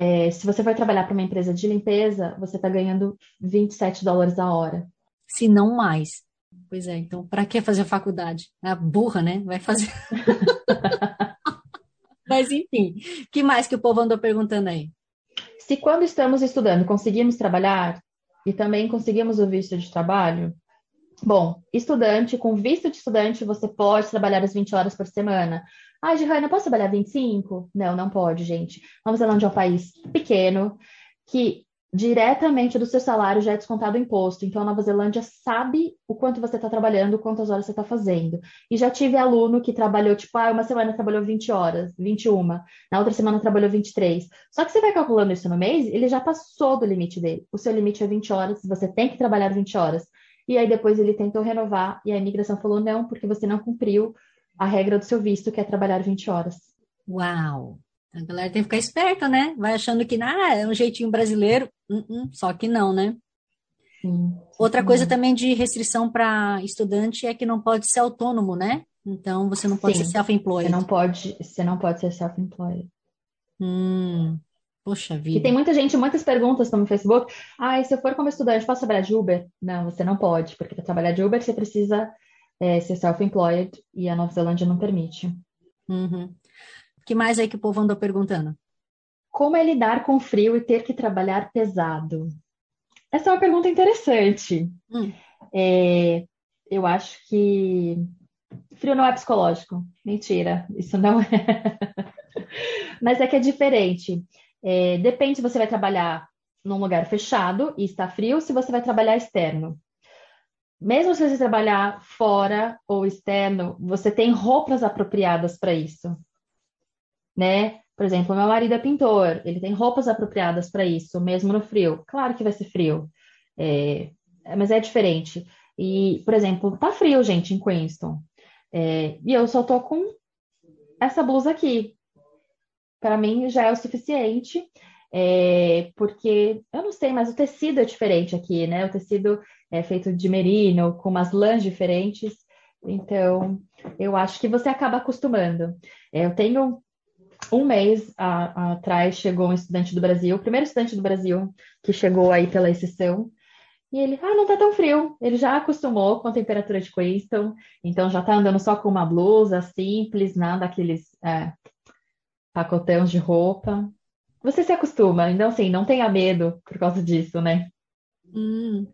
é, se você vai trabalhar para uma empresa de limpeza, você está ganhando 27 dólares a hora se não mais. Pois é, então para que fazer faculdade? A burra, né? Vai fazer. Mas enfim, que mais que o povo andou perguntando aí? Se quando estamos estudando conseguimos trabalhar e também conseguimos o visto de trabalho, bom, estudante, com visto de estudante, você pode trabalhar as 20 horas por semana. Ah, Gihanna, posso trabalhar 25? Não, não pode, gente. Nova Zelândia é um país pequeno que diretamente do seu salário já é descontado o imposto. Então, a Nova Zelândia sabe o quanto você está trabalhando, quantas horas você está fazendo. E já tive aluno que trabalhou, tipo, ah, uma semana trabalhou 20 horas, 21, na outra semana trabalhou 23. Só que você vai calculando isso no mês, ele já passou do limite dele. O seu limite é 20 horas, você tem que trabalhar 20 horas. E aí depois ele tentou renovar e a imigração falou não, porque você não cumpriu a regra do seu visto, que é trabalhar 20 horas. Uau! A galera tem que ficar esperta, né? Vai achando que ah, é um jeitinho brasileiro, uh -uh, só que não, né? Sim, Outra coisa também de restrição para estudante é que não pode ser autônomo, né? Então você não pode Sim, ser self-employed. Você não pode, você não pode ser self-employed. Hum, poxa vida. E tem muita gente, muitas perguntas no Facebook. Ah, e se eu for como estudante, posso trabalhar de Uber? Não, você não pode, porque para trabalhar de Uber você precisa é, ser self-employed e a Nova Zelândia não permite. Uhum que mais aí que o povo andou perguntando? Como é lidar com frio e ter que trabalhar pesado? Essa é uma pergunta interessante. Hum. É, eu acho que frio não é psicológico. Mentira, isso não é. Mas é que é diferente. É, depende se você vai trabalhar num lugar fechado e está frio, se você vai trabalhar externo. Mesmo se você trabalhar fora ou externo, você tem roupas apropriadas para isso né? Por exemplo, meu marido é pintor, ele tem roupas apropriadas para isso, mesmo no frio. Claro que vai ser frio, é, mas é diferente. E, por exemplo, tá frio, gente, em Queenston. É, e eu só tô com essa blusa aqui. Para mim já é o suficiente, é, porque eu não sei, mas o tecido é diferente aqui, né? O tecido é feito de merino, com umas lãs diferentes. Então, eu acho que você acaba acostumando. É, eu tenho um mês atrás chegou um estudante do Brasil, o primeiro estudante do Brasil que chegou aí pela exceção, e ele, ah, não tá tão frio. Ele já acostumou com a temperatura de Queenstown, então já tá andando só com uma blusa simples, nada aqueles é, pacotões de roupa. Você se acostuma, então assim, não tenha medo por causa disso, né? Hum,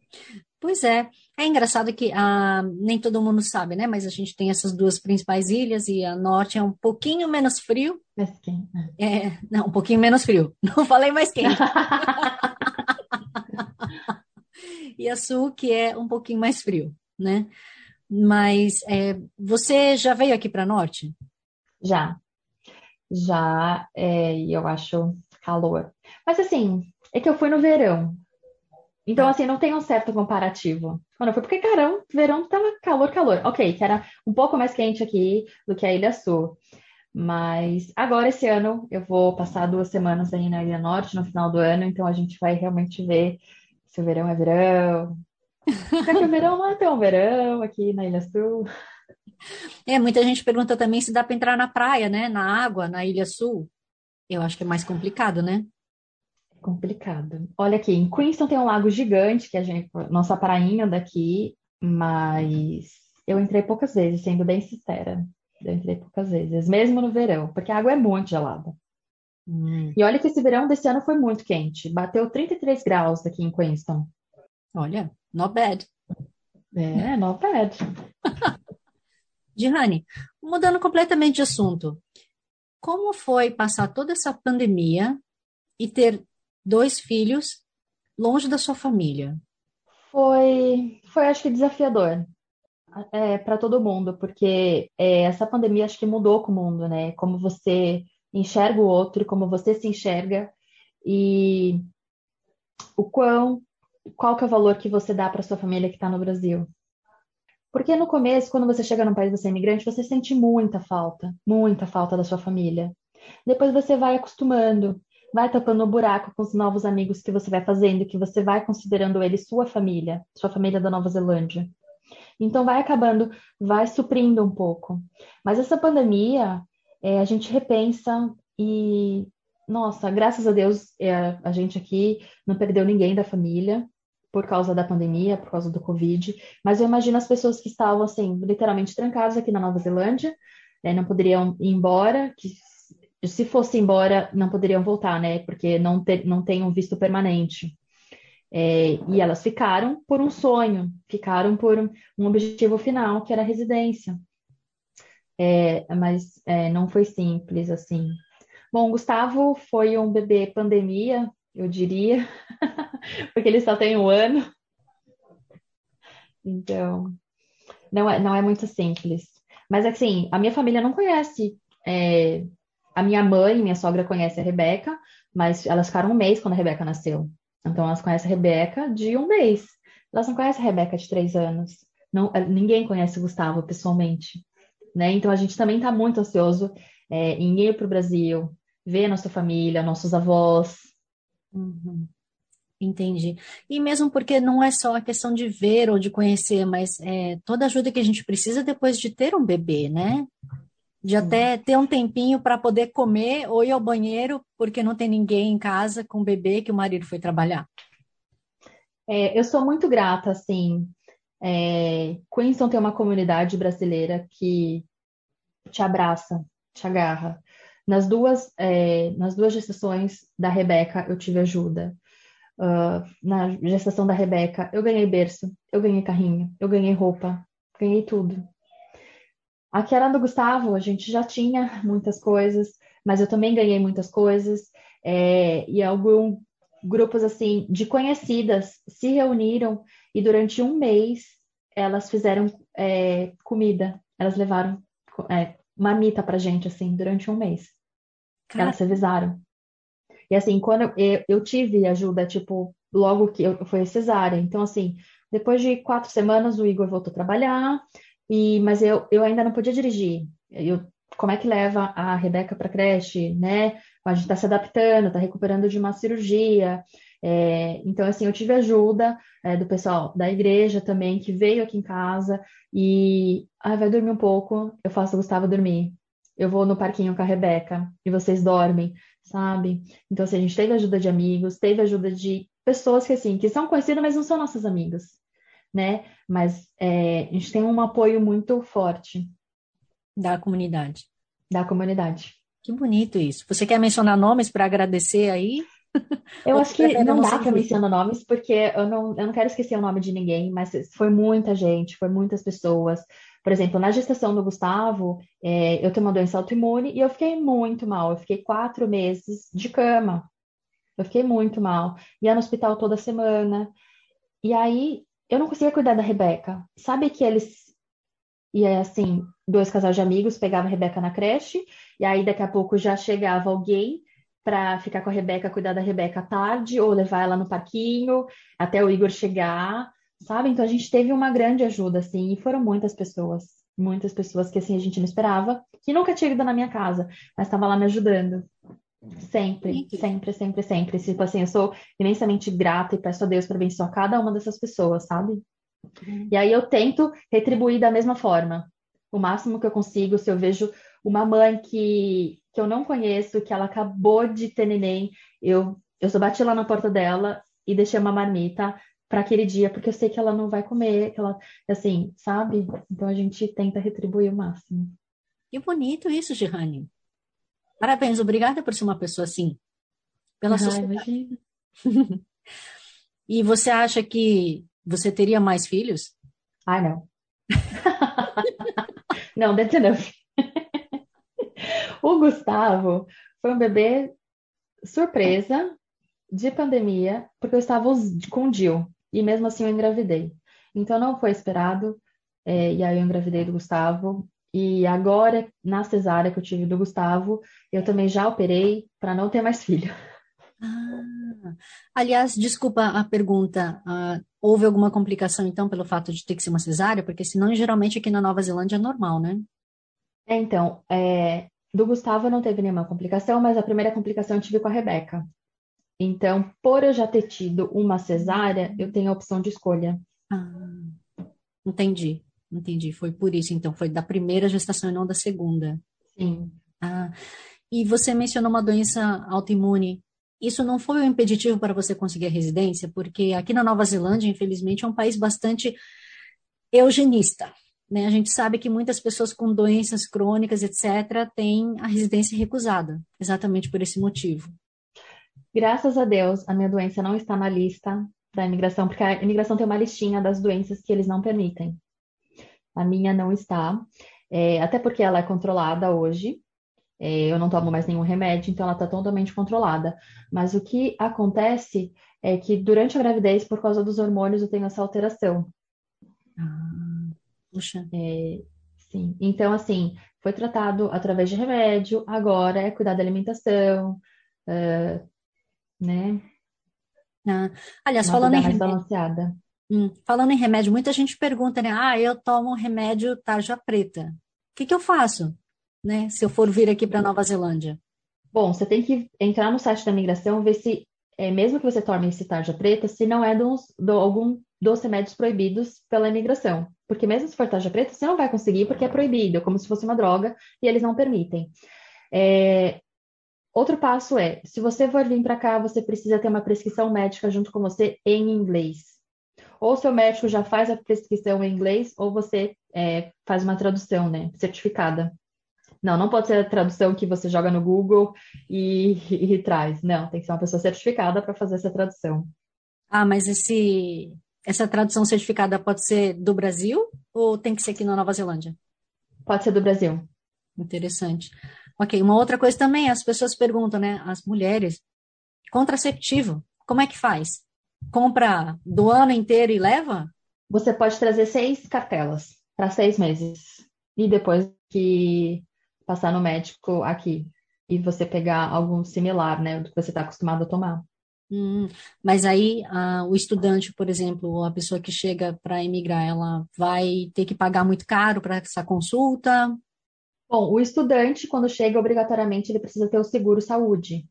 Pois é. É engraçado que ah, nem todo mundo sabe, né? Mas a gente tem essas duas principais ilhas e a norte é um pouquinho menos frio. Mais quente. É, não, um pouquinho menos frio. Não falei mais quente. e a sul que é um pouquinho mais frio, né? Mas é, você já veio aqui para norte? Já, já. É, e eu acho calor. Mas assim, é que eu fui no verão. Então, assim, não tem um certo comparativo. Quando eu fui, porque, cara, verão tava calor, calor. Ok, que era um pouco mais quente aqui do que a Ilha Sul. Mas agora, esse ano, eu vou passar duas semanas aí na Ilha Norte, no final do ano, então a gente vai realmente ver se o verão é verão. Será que o verão não é tão verão aqui na Ilha Sul? É, muita gente pergunta também se dá para entrar na praia, né? Na água, na Ilha Sul. Eu acho que é mais complicado, né? Complicado. Olha aqui, em Queenstown tem um lago gigante, que é a gente, nossa prainha daqui, mas eu entrei poucas vezes, sendo bem sincera. Eu entrei poucas vezes, mesmo no verão, porque a água é muito gelada. Hum. E olha que esse verão desse ano foi muito quente. Bateu 33 graus aqui em Queenstown. Olha, not bad. É, not bad. Dihane, mudando completamente de assunto, como foi passar toda essa pandemia e ter dois filhos longe da sua família? Foi, foi acho que desafiador é, para todo mundo, porque é, essa pandemia acho que mudou com o mundo, né? Como você enxerga o outro, como você se enxerga. e o quão, qual que é o valor que você dá para sua família que está no Brasil. Porque no começo, quando você chega num país você é imigrante, você sente muita falta, muita falta da sua família. Depois você vai acostumando, vai tapando o buraco com os novos amigos que você vai fazendo, que você vai considerando eles sua família, sua família da Nova Zelândia. Então vai acabando, vai suprindo um pouco. Mas essa pandemia, é, a gente repensa e, nossa, graças a Deus, é, a gente aqui não perdeu ninguém da família por causa da pandemia, por causa do Covid. Mas eu imagino as pessoas que estavam, assim, literalmente trancadas aqui na Nova Zelândia, né, não poderiam ir embora, que se fosse embora, não poderiam voltar, né? Porque não, ter, não tem um visto permanente. É, e elas ficaram por um sonho, ficaram por um objetivo final, que era a residência. É, mas é, não foi simples assim. Bom, Gustavo foi um bebê pandemia, eu diria, porque ele só tem um ano. Então, não é, não é muito simples. Mas assim, a minha família não conhece. É, a minha mãe, minha sogra conhece a Rebeca, mas elas ficaram um mês quando a Rebeca nasceu. Então elas conhecem a Rebeca de um mês. Elas não conhecem a Rebeca de três anos. Não, eh, ninguém conhece o Gustavo pessoalmente. Né? Então a gente também está muito ansioso é, em ir para o Brasil, ver nossa família, nossos avós. Uhum. Entendi. E mesmo porque não é só a questão de ver ou de conhecer, mas é, toda ajuda que a gente precisa depois de ter um bebê, né? De até ter um tempinho para poder comer ou ir ao banheiro porque não tem ninguém em casa com o bebê que o marido foi trabalhar. É, eu sou muito grata, assim. É, Queenston tem uma comunidade brasileira que te abraça, te agarra. Nas duas, é, nas duas gestações da Rebeca, eu tive ajuda. Uh, na gestação da Rebeca, eu ganhei berço, eu ganhei carrinho, eu ganhei roupa, ganhei tudo. Aqui era do Gustavo, a gente já tinha muitas coisas, mas eu também ganhei muitas coisas. É, e alguns grupos assim de conhecidas se reuniram e durante um mês elas fizeram é, comida. Elas levaram é, marmita pra gente, assim, durante um mês. Elas se avisaram. E assim, quando eu, eu, eu, tive ajuda, tipo, logo que eu, foi cesárea. Então, assim, depois de quatro semanas, o Igor voltou a trabalhar, e, mas eu, eu ainda não podia dirigir. Eu, como é que leva a Rebeca para creche, né? A gente está se adaptando, está recuperando de uma cirurgia. É, então, assim, eu tive ajuda é, do pessoal da igreja também, que veio aqui em casa e ah, vai dormir um pouco, eu faço o Gustavo dormir. Eu vou no parquinho com a Rebeca e vocês dormem, sabe? Então, assim, a gente teve ajuda de amigos, teve ajuda de pessoas que, assim, que são conhecidas, mas não são nossas amigas né? Mas é, a gente tem um apoio muito forte. Da comunidade. Da comunidade. Que bonito isso. Você quer mencionar nomes para agradecer aí? Eu acho que não dá para mencionar nomes, porque eu não, eu não quero esquecer o nome de ninguém, mas foi muita gente, foi muitas pessoas. Por exemplo, na gestação do Gustavo, é, eu tenho uma doença autoimune e eu fiquei muito mal. Eu fiquei quatro meses de cama. Eu fiquei muito mal. Ia no hospital toda semana. E aí, eu não conseguia cuidar da Rebeca. Sabe que eles e é assim, dois casais de amigos pegavam a Rebeca na creche, e aí daqui a pouco já chegava alguém para ficar com a Rebeca, cuidar da Rebeca à tarde, ou levar ela no parquinho, até o Igor chegar, sabe? Então a gente teve uma grande ajuda, assim, e foram muitas pessoas, muitas pessoas que assim a gente não esperava, que nunca tinha ido na minha casa, mas estava lá me ajudando. Sempre, sempre, sempre, sempre. Tipo assim, eu sou imensamente grata e peço a Deus para abençoar cada uma dessas pessoas, sabe? Uhum. E aí eu tento retribuir da mesma forma. O máximo que eu consigo, se eu vejo uma mãe que, que eu não conheço, que ela acabou de ter neném, eu, eu só bati lá na porta dela e deixei uma marmita para aquele dia, porque eu sei que ela não vai comer, que ela, assim, sabe? Então a gente tenta retribuir o máximo. Que bonito isso, Girane. Parabéns, obrigada por ser uma pessoa assim. Pela ah, sociedade. e você acha que você teria mais filhos? Ah, não. não, deve não. o Gustavo foi um bebê surpresa de pandemia, porque eu estava com o Dil, e mesmo assim eu engravidei. Então não foi esperado, é, e aí eu engravidei do Gustavo, e agora, na cesárea que eu tive do Gustavo, eu também já operei para não ter mais filho. Ah, aliás, desculpa a pergunta. Uh, houve alguma complicação, então, pelo fato de ter que ser uma cesárea? Porque senão, geralmente, aqui na Nova Zelândia é normal, né? É, então, é, do Gustavo não teve nenhuma complicação, mas a primeira complicação eu tive com a Rebeca. Então, por eu já ter tido uma cesárea, eu tenho a opção de escolha. Ah, entendi, entendi. Foi por isso, então, foi da primeira gestação e não da segunda. Sim. Ah, e você mencionou uma doença autoimune. Isso não foi um impeditivo para você conseguir a residência? Porque aqui na Nova Zelândia, infelizmente, é um país bastante eugenista. Né? A gente sabe que muitas pessoas com doenças crônicas, etc., têm a residência recusada, exatamente por esse motivo. Graças a Deus, a minha doença não está na lista da imigração, porque a imigração tem uma listinha das doenças que eles não permitem. A minha não está, é, até porque ela é controlada hoje. É, eu não tomo mais nenhum remédio, então ela está totalmente controlada. Mas o que acontece é que durante a gravidez, por causa dos hormônios, eu tenho essa alteração. Ah, puxa. É, sim. Então, assim, foi tratado através de remédio, agora é cuidar da alimentação, uh, né? Ah, aliás, Uma falando em remédio, balanceada. Hum, falando em remédio, muita gente pergunta, né? Ah, eu tomo remédio tarja preta. O que que eu faço, né? Se eu for vir aqui para Nova Zelândia? Bom, você tem que entrar no site da migração, ver se, é, mesmo que você tome esse tarja preta, se não é algum dos remédios proibidos pela imigração. Porque mesmo se for tarja preta, você não vai conseguir porque é proibido, é como se fosse uma droga e eles não permitem. É, Outro passo é, se você for vir para cá, você precisa ter uma prescrição médica junto com você em inglês. Ou seu médico já faz a prescrição em inglês, ou você é, faz uma tradução, né, certificada. Não, não pode ser a tradução que você joga no Google e, e, e traz. Não, tem que ser uma pessoa certificada para fazer essa tradução. Ah, mas esse, essa tradução certificada pode ser do Brasil ou tem que ser aqui na Nova Zelândia? Pode ser do Brasil. Interessante. Ok, uma outra coisa também, as pessoas perguntam, né? As mulheres, contraceptivo, como é que faz? Compra do ano inteiro e leva? Você pode trazer seis cartelas para seis meses. E depois que passar no médico aqui e você pegar algum similar, né? Do que você está acostumado a tomar. Hum, mas aí ah, o estudante, por exemplo, ou a pessoa que chega para emigrar, ela vai ter que pagar muito caro para essa consulta? Bom, o estudante, quando chega, obrigatoriamente ele precisa ter o seguro saúde,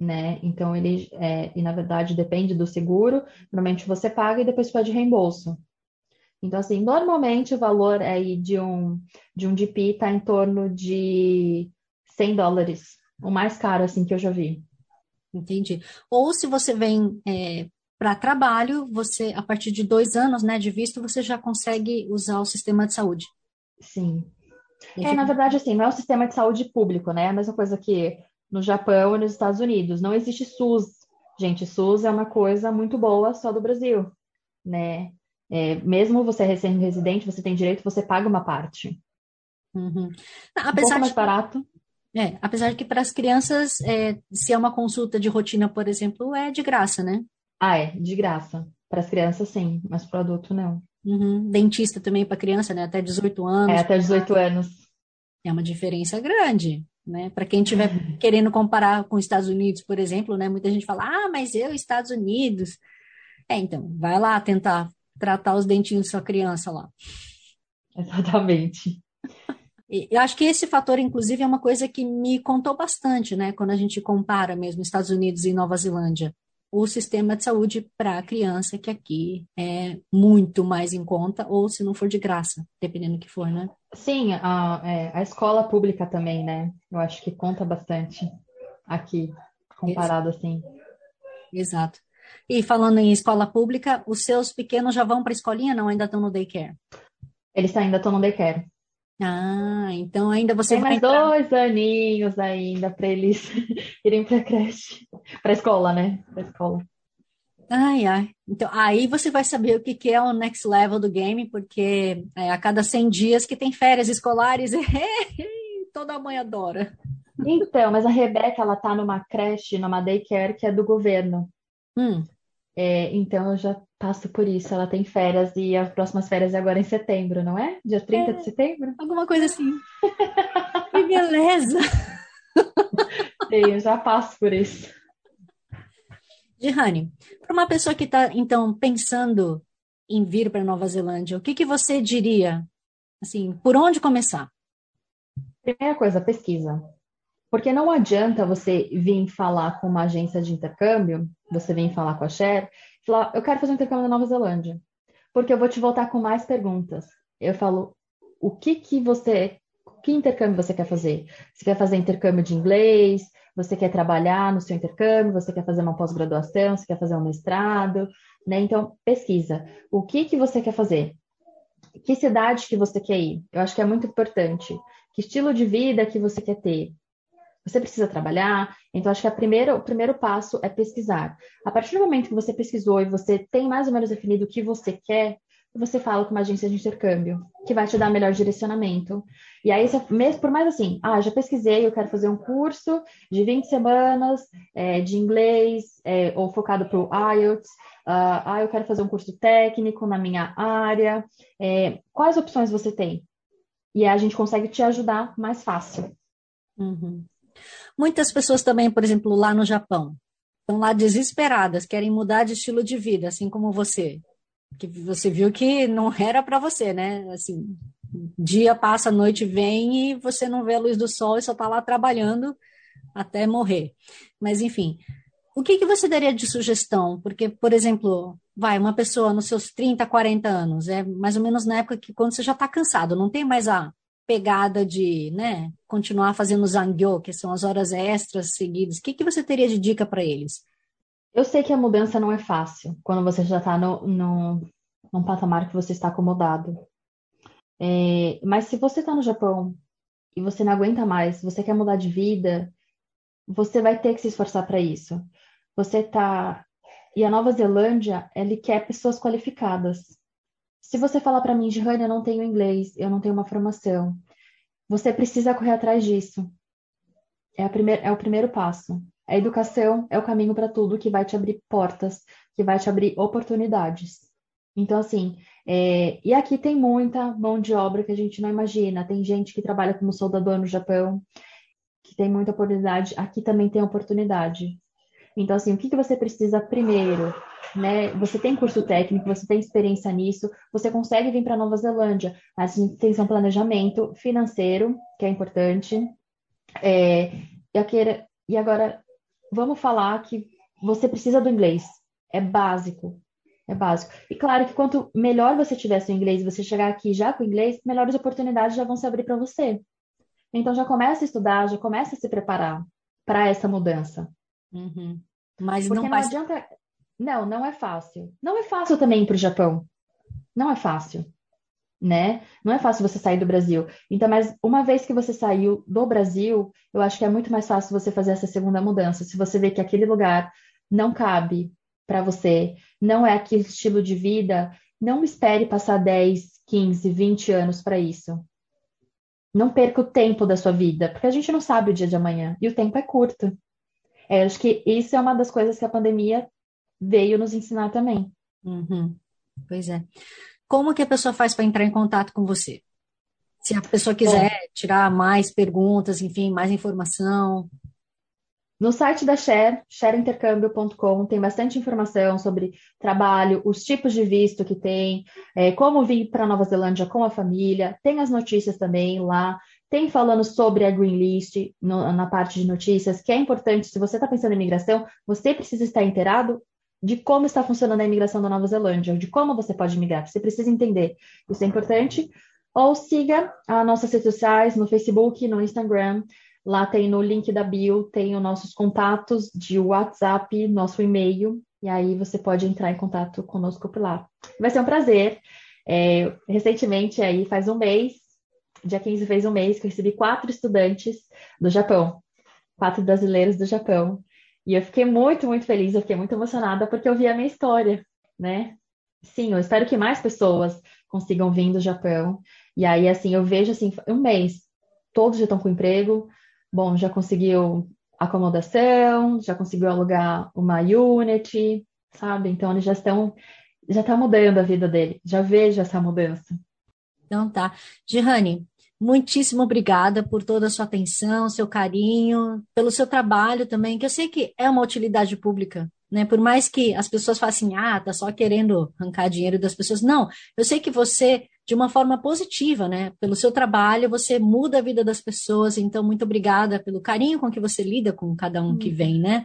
né? Então ele, é, e na verdade depende do seguro, normalmente você paga e depois pede reembolso. Então, assim, normalmente o valor aí de um, de um DP está em torno de 100 dólares, o mais caro, assim, que eu já vi. Entendi. Ou se você vem é, para trabalho, você, a partir de dois anos, né, de visto, você já consegue usar o sistema de saúde. Sim. É, na verdade, assim, não é o sistema de saúde público, né? É a mesma coisa que no Japão e nos Estados Unidos. Não existe SUS. Gente, SUS é uma coisa muito boa só do Brasil, né? É, mesmo você é recém-residente, você tem direito, você paga uma parte. Uhum. Apesar um pouco mais de, barato. É, apesar de que para as crianças, é, se é uma consulta de rotina, por exemplo, é de graça, né? Ah, é, de graça. Para as crianças, sim, mas para o adulto, não. Uhum. Dentista também para criança, né? Até 18 anos. É, até 18 anos. É uma diferença grande, né? Para quem estiver querendo comparar com os Estados Unidos, por exemplo, né? Muita gente fala, ah, mas eu, Estados Unidos. É, então, vai lá tentar tratar os dentinhos da sua criança lá. Exatamente. Eu acho que esse fator, inclusive, é uma coisa que me contou bastante, né? Quando a gente compara mesmo Estados Unidos e Nova Zelândia o sistema de saúde para a criança, que aqui é muito mais em conta, ou se não for de graça, dependendo do que for, né? Sim, a, é, a escola pública também, né? Eu acho que conta bastante aqui, comparado Exato. assim. Exato. E falando em escola pública, os seus pequenos já vão para a escolinha, não? Ainda estão no daycare? Eles ainda estão no daycare. Ah, então ainda você Tem vai mais entrar... dois aninhos ainda para eles irem para creche, para escola, né? Para escola. Ai, ai. Então, aí você vai saber o que, que é o next level do game, porque é a cada 100 dias que tem férias escolares, toda mãe adora. Então, mas a Rebeca, ela tá numa creche, numa daycare que é do governo. Hum, É, então eu já passo por isso. Ela tem férias e as próximas férias é agora em setembro, não é? Dia 30 de setembro? alguma coisa assim. Que beleza! Sim, eu já passo por isso. Dirane, para uma pessoa que está, então, pensando em vir para Nova Zelândia, o que, que você diria? Assim, por onde começar? Primeira coisa, pesquisa. Porque não adianta você vir falar com uma agência de intercâmbio, você vem falar com a Cher, falar, eu quero fazer um intercâmbio na Nova Zelândia, porque eu vou te voltar com mais perguntas. Eu falo, o que que você, que intercâmbio você quer fazer? Você quer fazer intercâmbio de inglês? Você quer trabalhar no seu intercâmbio? Você quer fazer uma pós-graduação? Você quer fazer um mestrado? Né? Então, pesquisa. O que que você quer fazer? Que cidade que você quer ir? Eu acho que é muito importante. Que estilo de vida que você quer ter? Você precisa trabalhar, então acho que primeira, o primeiro passo é pesquisar. A partir do momento que você pesquisou e você tem mais ou menos definido o que você quer, você fala com uma agência de intercâmbio, que vai te dar melhor direcionamento. E aí, por mais assim, ah, já pesquisei, eu quero fazer um curso de 20 semanas é, de inglês, é, ou focado para o IELTS, uh, ah, eu quero fazer um curso técnico na minha área. É, quais opções você tem? E aí a gente consegue te ajudar mais fácil. Uhum. Muitas pessoas também, por exemplo, lá no Japão, estão lá desesperadas, querem mudar de estilo de vida, assim como você. Que você viu que não era para você, né? Assim, dia passa, noite vem e você não vê a luz do sol e só está lá trabalhando até morrer. Mas enfim, o que, que você daria de sugestão? Porque, por exemplo, vai, uma pessoa nos seus 30, 40 anos, é mais ou menos na época que quando você já está cansado, não tem mais a pegada de, né, continuar fazendo zangyo, que são as horas extras seguidas. O que, que você teria de dica para eles? Eu sei que a mudança não é fácil quando você já está no, no, num patamar que você está acomodado. É, mas se você está no Japão e você não aguenta mais, você quer mudar de vida, você vai ter que se esforçar para isso. Você tá e a Nova Zelândia, ele quer pessoas qualificadas. Se você falar para mim, Girane, eu não tenho inglês, eu não tenho uma formação, você precisa correr atrás disso. É, primeir, é o primeiro passo. A educação é o caminho para tudo que vai te abrir portas, que vai te abrir oportunidades. Então, assim, é, e aqui tem muita mão de obra que a gente não imagina. Tem gente que trabalha como soldador no Japão, que tem muita oportunidade. Aqui também tem oportunidade. Então, assim, o que, que você precisa primeiro? Né? Você tem curso técnico, você tem experiência nisso, você consegue vir para Nova Zelândia, mas tem um planejamento financeiro, que é importante. É, e agora, vamos falar que você precisa do inglês. É básico. É básico. E claro que quanto melhor você tiver seu inglês, você chegar aqui já com inglês, melhores oportunidades já vão se abrir para você. Então já começa a estudar, já começa a se preparar para essa mudança. Uhum. Mas Porque não, não adianta. Não, não é fácil. Não é fácil também para o Japão. Não é fácil. Né? Não é fácil você sair do Brasil. Então, mas uma vez que você saiu do Brasil, eu acho que é muito mais fácil você fazer essa segunda mudança. Se você vê que aquele lugar não cabe para você, não é aquele estilo de vida, não espere passar 10, 15, 20 anos para isso. Não perca o tempo da sua vida, porque a gente não sabe o dia de amanhã e o tempo é curto. É, acho que isso é uma das coisas que a pandemia veio nos ensinar também. Uhum. Pois é. Como que a pessoa faz para entrar em contato com você? Se a pessoa quiser Bom, tirar mais perguntas, enfim, mais informação. No site da Share, shareintercâmbio.com, tem bastante informação sobre trabalho, os tipos de visto que tem, é, como vir para Nova Zelândia com a família, tem as notícias também lá. Tem falando sobre a Green List no, na parte de notícias, que é importante, se você está pensando em imigração, você precisa estar inteirado de como está funcionando a imigração da Nova Zelândia, de como você pode migrar, você precisa entender. Isso é importante. Ou siga as nossas redes sociais no Facebook, no Instagram. Lá tem no link da bio, tem os nossos contatos de WhatsApp, nosso e-mail, e aí você pode entrar em contato conosco por lá. Vai ser um prazer. É, recentemente, aí faz um mês, dia 15 fez um mês que eu recebi quatro estudantes do Japão, quatro brasileiros do Japão. E eu fiquei muito, muito feliz, eu fiquei muito emocionada porque eu vi a minha história, né? Sim, eu espero que mais pessoas consigam vir do Japão. E aí, assim, eu vejo, assim, um mês, todos já estão com emprego, bom, já conseguiu acomodação, já conseguiu alugar uma unit, sabe? Então, eles já estão, já está mudando a vida dele, já vejo essa mudança. Então tá. Gihane, muitíssimo obrigada por toda a sua atenção, seu carinho, pelo seu trabalho também, que eu sei que é uma utilidade pública né? Por mais que as pessoas façam assim, ah, tá só querendo arrancar dinheiro das pessoas. Não, eu sei que você, de uma forma positiva, né? Pelo seu trabalho, você muda a vida das pessoas. Então, muito obrigada pelo carinho com que você lida com cada um que vem, né?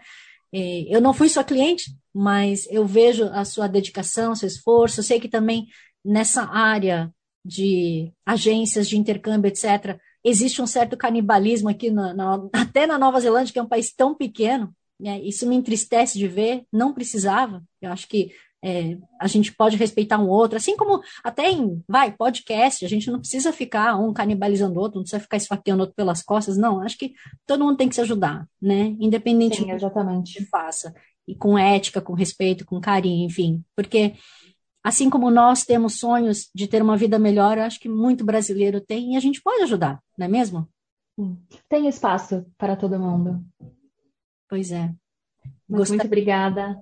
É, eu não fui sua cliente, mas eu vejo a sua dedicação, seu esforço. Eu sei que também nessa área de agências de intercâmbio, etc., existe um certo canibalismo aqui, na, na, até na Nova Zelândia, que é um país tão pequeno, né? Isso me entristece de ver, não precisava. Eu acho que é, a gente pode respeitar um outro, assim como até em, vai, podcast, a gente não precisa ficar um canibalizando o outro, não precisa ficar esfaqueando o outro pelas costas, não, acho que todo mundo tem que se ajudar, né, independente Sim, do que faça, e com ética, com respeito, com carinho, enfim, porque assim como nós temos sonhos de ter uma vida melhor, eu acho que muito brasileiro tem, e a gente pode ajudar, não é mesmo? Tem espaço para todo mundo. Pois é. Muito obrigada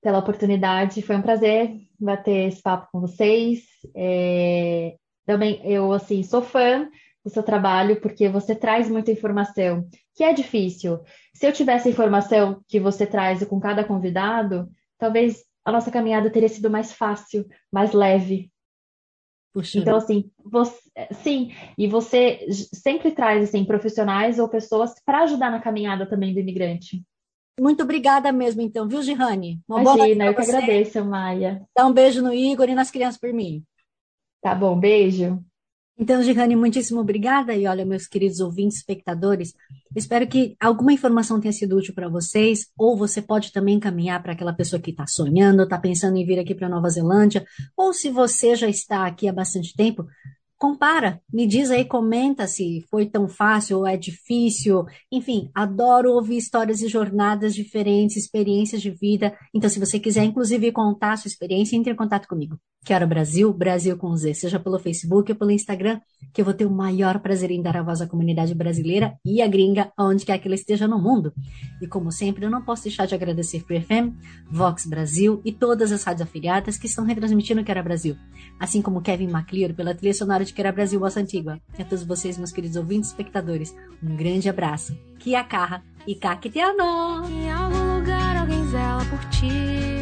pela oportunidade. Foi um prazer bater esse papo com vocês. É, também eu assim sou fã do seu trabalho porque você traz muita informação, que é difícil. Se eu tivesse a informação que você traz com cada convidado, talvez a nossa caminhada teria sido mais fácil, mais leve. Puxa. Então, assim, você, sim, e você sempre traz assim, profissionais ou pessoas para ajudar na caminhada também do imigrante. Muito obrigada mesmo, então, viu, Gihane? Uma Imagina, eu que agradeço, Maia. Dá um beijo no Igor e nas crianças por mim. Tá bom, beijo. Então, Gihane, muitíssimo obrigada. E olha, meus queridos ouvintes, espectadores, espero que alguma informação tenha sido útil para vocês, ou você pode também encaminhar para aquela pessoa que está sonhando, está pensando em vir aqui para Nova Zelândia, ou se você já está aqui há bastante tempo, compara, me diz aí, comenta se foi tão fácil ou é difícil. Enfim, adoro ouvir histórias e jornadas diferentes, experiências de vida. Então, se você quiser, inclusive, contar a sua experiência, entre em contato comigo. Quero Brasil, Brasil com Z, seja pelo Facebook ou pelo Instagram, que eu vou ter o maior prazer em dar a voz à comunidade brasileira e à gringa, aonde quer que ela esteja no mundo. E como sempre, eu não posso deixar de agradecer Free FM, Vox Brasil e todas as rádios afiliadas que estão retransmitindo Quero Brasil, assim como Kevin MacLeod pela trilha sonora de de que era Brasil Bossa Antigua. E a todos vocês, meus queridos ouvintes e espectadores, um grande abraço. Kia carra e caqueteano! Em algum lugar alguém zela por ti.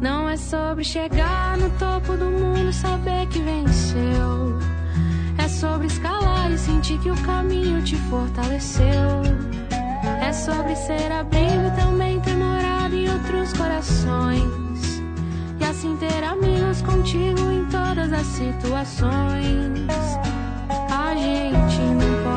Não é sobre chegar no topo do mundo, saber que venceu. É sobre escalar e sentir que o caminho te fortaleceu. É sobre ser abrigo e também ter morado em outros corações. E assim ter amigos contigo em todas as situações. A gente